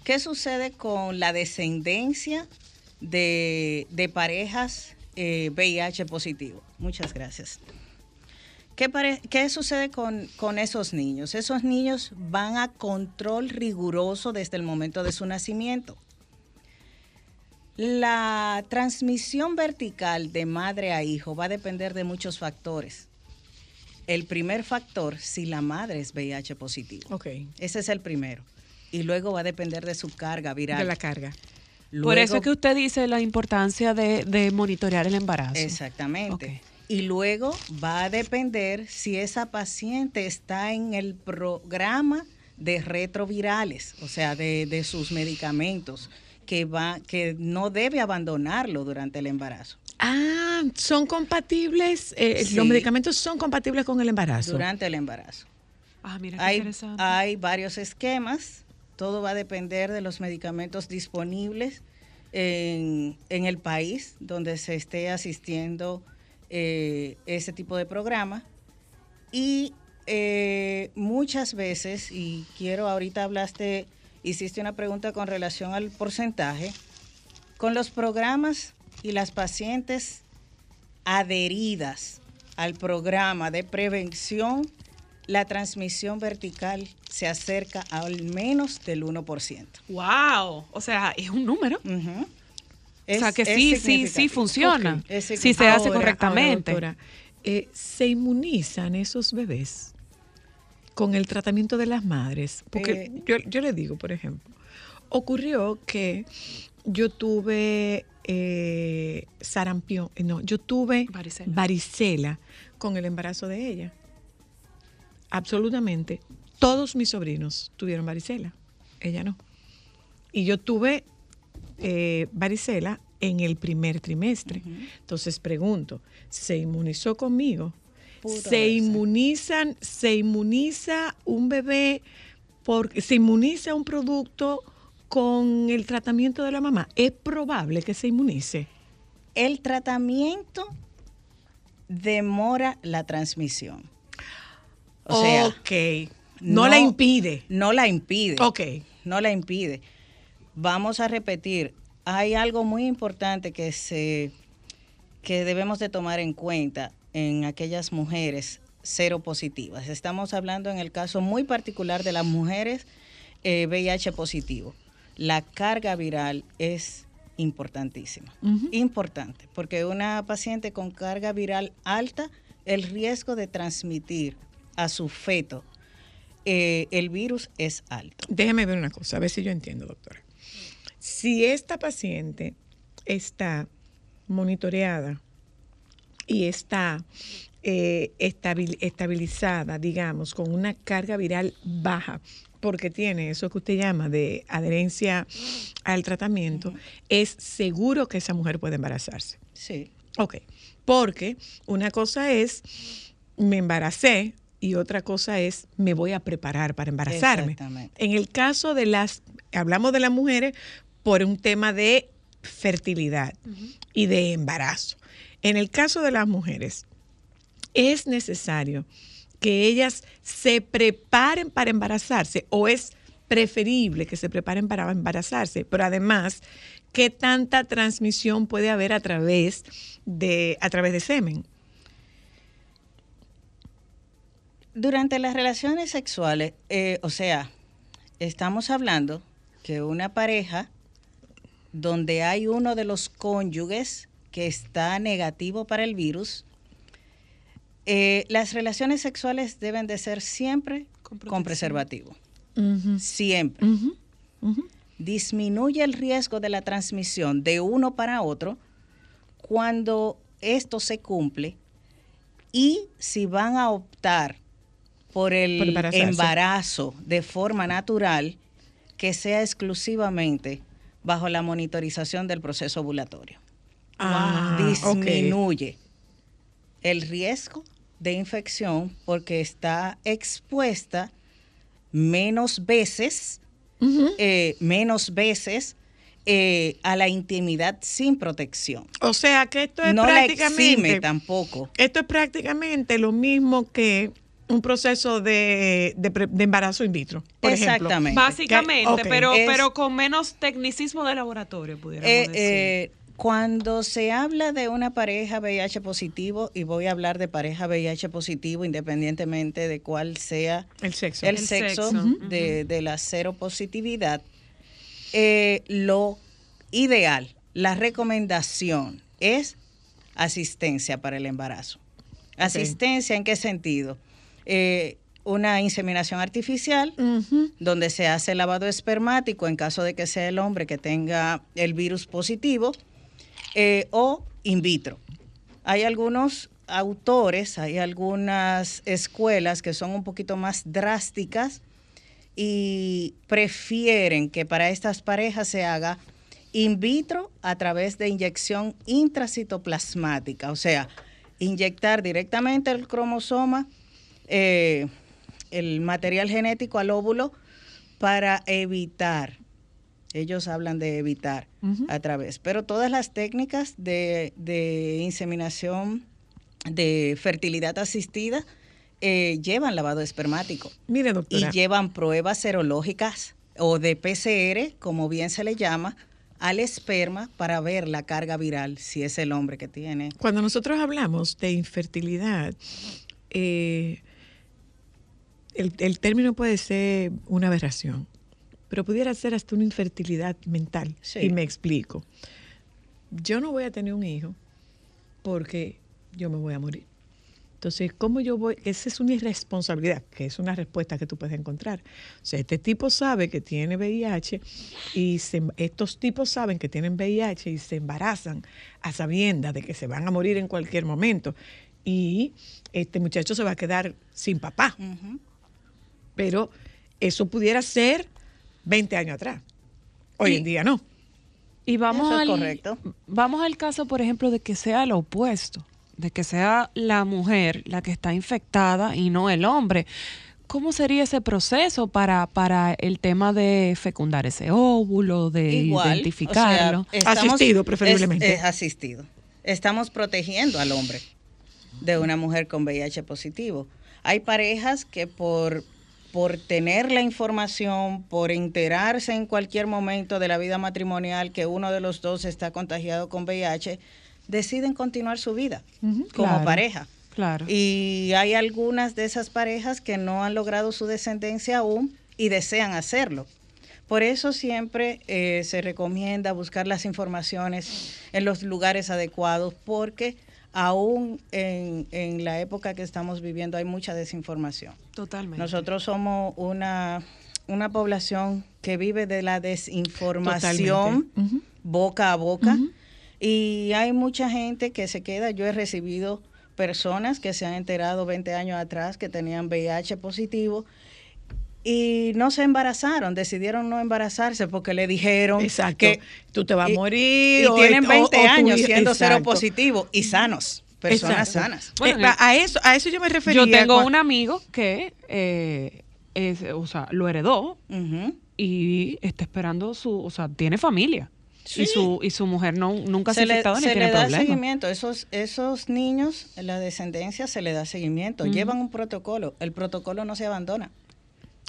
Speaker 11: ¿qué sucede con la descendencia de, de parejas eh, VIH positivo? Muchas gracias. ¿Qué, pare- qué sucede con, con esos niños? Esos niños van a control riguroso desde el momento de su nacimiento. La transmisión vertical de madre a hijo va a depender de muchos factores. El primer factor, si la madre es VIH positivo.
Speaker 1: Ok.
Speaker 11: Ese es el primero. Y luego va a depender de su carga viral.
Speaker 1: De la carga.
Speaker 2: Por eso es que usted dice la importancia de, de monitorear el embarazo.
Speaker 11: Exactamente. Y luego va a depender si esa paciente está en el programa de retrovirales, o sea, de, de sus medicamentos, que, va, que no debe abandonarlo durante el embarazo.
Speaker 1: Ah, son compatibles, eh,
Speaker 11: Sí.
Speaker 1: los medicamentos son compatibles con el embarazo.
Speaker 11: Durante el embarazo.
Speaker 2: Ah, mira qué
Speaker 11: Hay,
Speaker 2: interesante.
Speaker 11: hay varios esquemas, todo va a depender de los medicamentos disponibles en, en el país donde se esté asistiendo eh, ese tipo de programa. Y eh, muchas veces, y quiero ahorita hablaste, hiciste una pregunta con relación al porcentaje, con los programas y las pacientes adheridas al programa de prevención, la transmisión vertical se acerca al menos del 1%.
Speaker 2: ¡Wow! O sea, es un número.
Speaker 11: Es-
Speaker 2: o sea, que sí, sí, sí funciona.
Speaker 11: Ok, es
Speaker 2: Si se hace correctamente.
Speaker 1: ahora, doctora, eh, ¿Se inmunizan esos bebés con el tratamiento de las madres? Porque
Speaker 11: Eh.
Speaker 1: yo, yo le digo, por ejemplo, ocurrió que yo tuve eh, sarampión, eh, no, yo tuve
Speaker 2: Varicela.
Speaker 1: varicela con el embarazo de ella. Absolutamente. Todos mis sobrinos tuvieron varicela, ella no. Y yo tuve eh, varicela en el primer trimestre. Entonces pregunto, ¿se inmunizó conmigo? ¿Se inmunizan, se inmuniza un bebé porque se inmuniza un producto con el tratamiento de la mamá? ¿Es probable que se inmunice?
Speaker 11: El tratamiento demora la transmisión. O sea,
Speaker 1: ok. No, la impide.
Speaker 11: No la impide.
Speaker 1: Ok.
Speaker 11: No la impide. Vamos a repetir, hay algo muy importante que se que debemos de tomar en cuenta en aquellas mujeres seropositivas. Estamos hablando en el caso muy particular de las mujeres eh, VIH positivo. La carga viral es importantísima. Importante, porque una paciente con carga viral alta, el riesgo de transmitir a su feto eh, el virus es alto.
Speaker 1: Déjeme ver una cosa, a ver si yo entiendo, doctora. Si esta paciente está monitoreada y está eh, estabil- estabilizada, digamos, con una carga viral baja, porque tiene eso que usted llama de adherencia al tratamiento, es seguro que esa mujer puede embarazarse.
Speaker 11: Sí.
Speaker 1: Ok, porque una cosa es me embaracé y otra cosa es me voy a preparar para embarazarme.
Speaker 11: Exactamente.
Speaker 1: En el caso de las, hablamos de las mujeres por un tema de fertilidad y de embarazo. En el caso de las mujeres, es necesario que ellas se preparen para embarazarse o es preferible que se preparen para embarazarse, pero además, ¿qué tanta transmisión puede haber a través de, a través de semen?
Speaker 11: Durante las relaciones sexuales, eh, o sea, estamos hablando que una pareja donde hay uno de los cónyuges que está negativo para el virus, eh, las relaciones sexuales deben de ser siempre con, preservativo. Siempre. Disminuye el riesgo de la transmisión de uno para otro cuando esto se cumple y si van a optar por el
Speaker 1: Por
Speaker 11: embarazo de forma natural, que sea exclusivamente bajo la monitorización del proceso ovulatorio.
Speaker 1: Ah.
Speaker 11: Disminuye el riesgo de infección porque está expuesta menos veces, eh, menos veces eh, a la intimidad sin protección.
Speaker 1: O sea que esto es
Speaker 11: no la
Speaker 1: prácticamente
Speaker 11: exime tampoco.
Speaker 1: Esto es prácticamente lo mismo que un proceso de, de pre- de embarazo in vitro, por ejemplo.
Speaker 11: Exactamente.
Speaker 2: Básicamente,
Speaker 1: Ok.
Speaker 2: pero,
Speaker 11: Es-
Speaker 2: pero con menos tecnicismo de laboratorio, pudiéramos
Speaker 11: Eh,
Speaker 2: decir.
Speaker 11: eh, cuando se habla de una pareja VIH positivo, y voy a hablar de pareja VIH positivo independientemente de cuál sea
Speaker 1: El sexo.
Speaker 11: el,
Speaker 2: El
Speaker 11: sexo, de, de la seropositividad, eh, lo ideal, la recomendación es asistencia para el embarazo. ¿Asistencia en qué sentido? Eh, una inseminación artificial, donde se hace lavado espermático en caso de que sea el hombre que tenga el virus positivo, eh, o in vitro. Hay algunos autores, hay algunas escuelas que son un poquito más drásticas y prefieren que para estas parejas se haga in vitro a través de inyección intracitoplasmática, o sea, inyectar directamente el cromosoma, eh, el material genético al óvulo para evitar Ellos hablan de evitar a través. Pero todas las técnicas de, de inseminación, de fertilidad asistida, eh, llevan lavado espermático.
Speaker 1: Mire,
Speaker 11: Y
Speaker 1: doctora.
Speaker 11: llevan pruebas serológicas o de PCR, como bien se le llama, al esperma para ver la carga viral, si es el hombre que tiene.
Speaker 1: Cuando nosotros hablamos de infertilidad, eh, el, el término puede ser una aberración, pero pudiera ser hasta una infertilidad mental.
Speaker 11: Sí.
Speaker 1: Y me explico. Yo no voy a tener un hijo porque yo me voy a morir. Entonces, ¿cómo yo voy? Esa es una irresponsabilidad, que es una respuesta que tú puedes encontrar. O sea, este tipo sabe que tiene VIH y se- estos tipos saben que tienen VIH y se embarazan a sabiendas de que se van a morir en cualquier momento. Y este muchacho se va a quedar sin papá. Pero eso pudiera ser 20 años atrás. Hoy en día no.
Speaker 2: Y vamos
Speaker 11: Eso es
Speaker 2: al,
Speaker 11: correcto.
Speaker 2: Vamos al caso, por ejemplo, de que sea lo opuesto, de que sea la mujer la que está infectada y no el hombre. ¿Cómo sería ese proceso para, para el tema de fecundar ese óvulo, de
Speaker 11: Igual,
Speaker 2: identificarlo?
Speaker 11: o sea, estamos-
Speaker 1: Asistido,
Speaker 11: es-
Speaker 1: preferiblemente.
Speaker 11: es asistido. Estamos protegiendo al hombre de una mujer con VIH positivo. Hay parejas que por, por tener la información, por enterarse en cualquier momento de la vida matrimonial que uno de los dos está contagiado con VIH, deciden continuar su vida como
Speaker 2: claro,
Speaker 11: pareja.
Speaker 2: Claro.
Speaker 11: Y hay algunas de esas parejas que no han logrado su descendencia aún y desean hacerlo. Por eso siempre eh, se recomienda buscar las informaciones en los lugares adecuados porque aún en, en la época que estamos viviendo hay mucha desinformación.
Speaker 2: Totalmente.
Speaker 11: Nosotros somos una, una población que vive de la desinformación boca a boca y hay mucha gente que se queda. Yo he recibido personas que se han enterado 20 años atrás que tenían VIH positivo y no se embarazaron, decidieron no embarazarse porque le dijeron
Speaker 1: Exacto.
Speaker 11: que
Speaker 1: Tú te vas a morir.
Speaker 11: y tienen
Speaker 1: o-
Speaker 11: 20
Speaker 1: o tu
Speaker 11: años siendo cero positivo y sanos, personas
Speaker 1: Exacto.
Speaker 11: sanas.
Speaker 2: Bueno,
Speaker 1: Eh, a, eso, a eso yo me refería.
Speaker 2: Yo tengo un amigo que eh, es, o sea, lo heredó y está esperando su, o sea, tiene familia.
Speaker 11: Sí.
Speaker 2: Y su y su mujer no nunca se, ha
Speaker 11: se le,
Speaker 2: ni
Speaker 11: se
Speaker 2: tiene
Speaker 11: le da
Speaker 2: problema.
Speaker 11: seguimiento. Esos, esos niños, la descendencia se le da seguimiento. Llevan un protocolo. El protocolo no se abandona.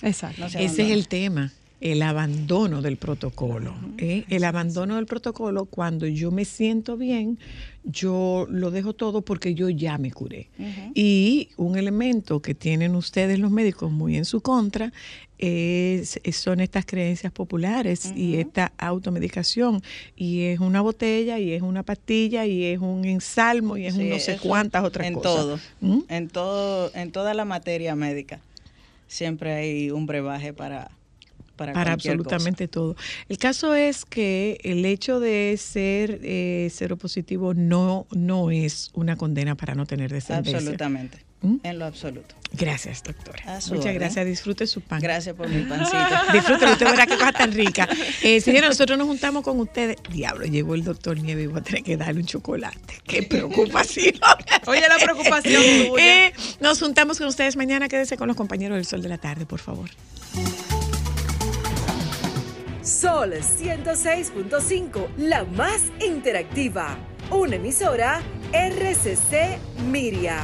Speaker 2: Exacto.
Speaker 11: No se
Speaker 1: Ese es el tema, el abandono del protocolo. ¿eh? El abandono del protocolo, cuando yo me siento bien, yo lo dejo todo porque yo ya me curé. Y un elemento que tienen ustedes los médicos muy en su contra es, son estas creencias populares y esta automedicación. Y es una botella, y es una pastilla, y es un ensalmo, y es un no sé cuántas otras
Speaker 11: en
Speaker 1: cosas.
Speaker 11: Todo,
Speaker 1: ¿Mm?
Speaker 11: en todo, en toda la materia médica. Siempre hay un brebaje para para,
Speaker 1: para absolutamente todo. El caso es que el hecho de ser eh, seropositivo no, no es una condena para no tener descendencia.
Speaker 11: Absolutamente.
Speaker 1: ¿Mm?
Speaker 11: En lo absoluto.
Speaker 1: Gracias, doctora. Muchas
Speaker 11: orden.
Speaker 1: gracias. Disfrute su pan.
Speaker 11: Gracias por mi pancita. [LAUGHS]
Speaker 1: Disfrútelo, usted verá qué cosa tan rica. [LAUGHS] Eh, señora, nosotros nos juntamos con ustedes. Diablo, llegó el doctor Nieve y voy a tener que darle un chocolate. Qué preocupación. [LAUGHS]
Speaker 2: Oye, la preocupación tuya.
Speaker 1: Eh, nos juntamos con ustedes mañana. Quédese con los compañeros del Sol de la Tarde, por favor.
Speaker 12: Sol 106.5, la más interactiva. Una emisora RCC Miria.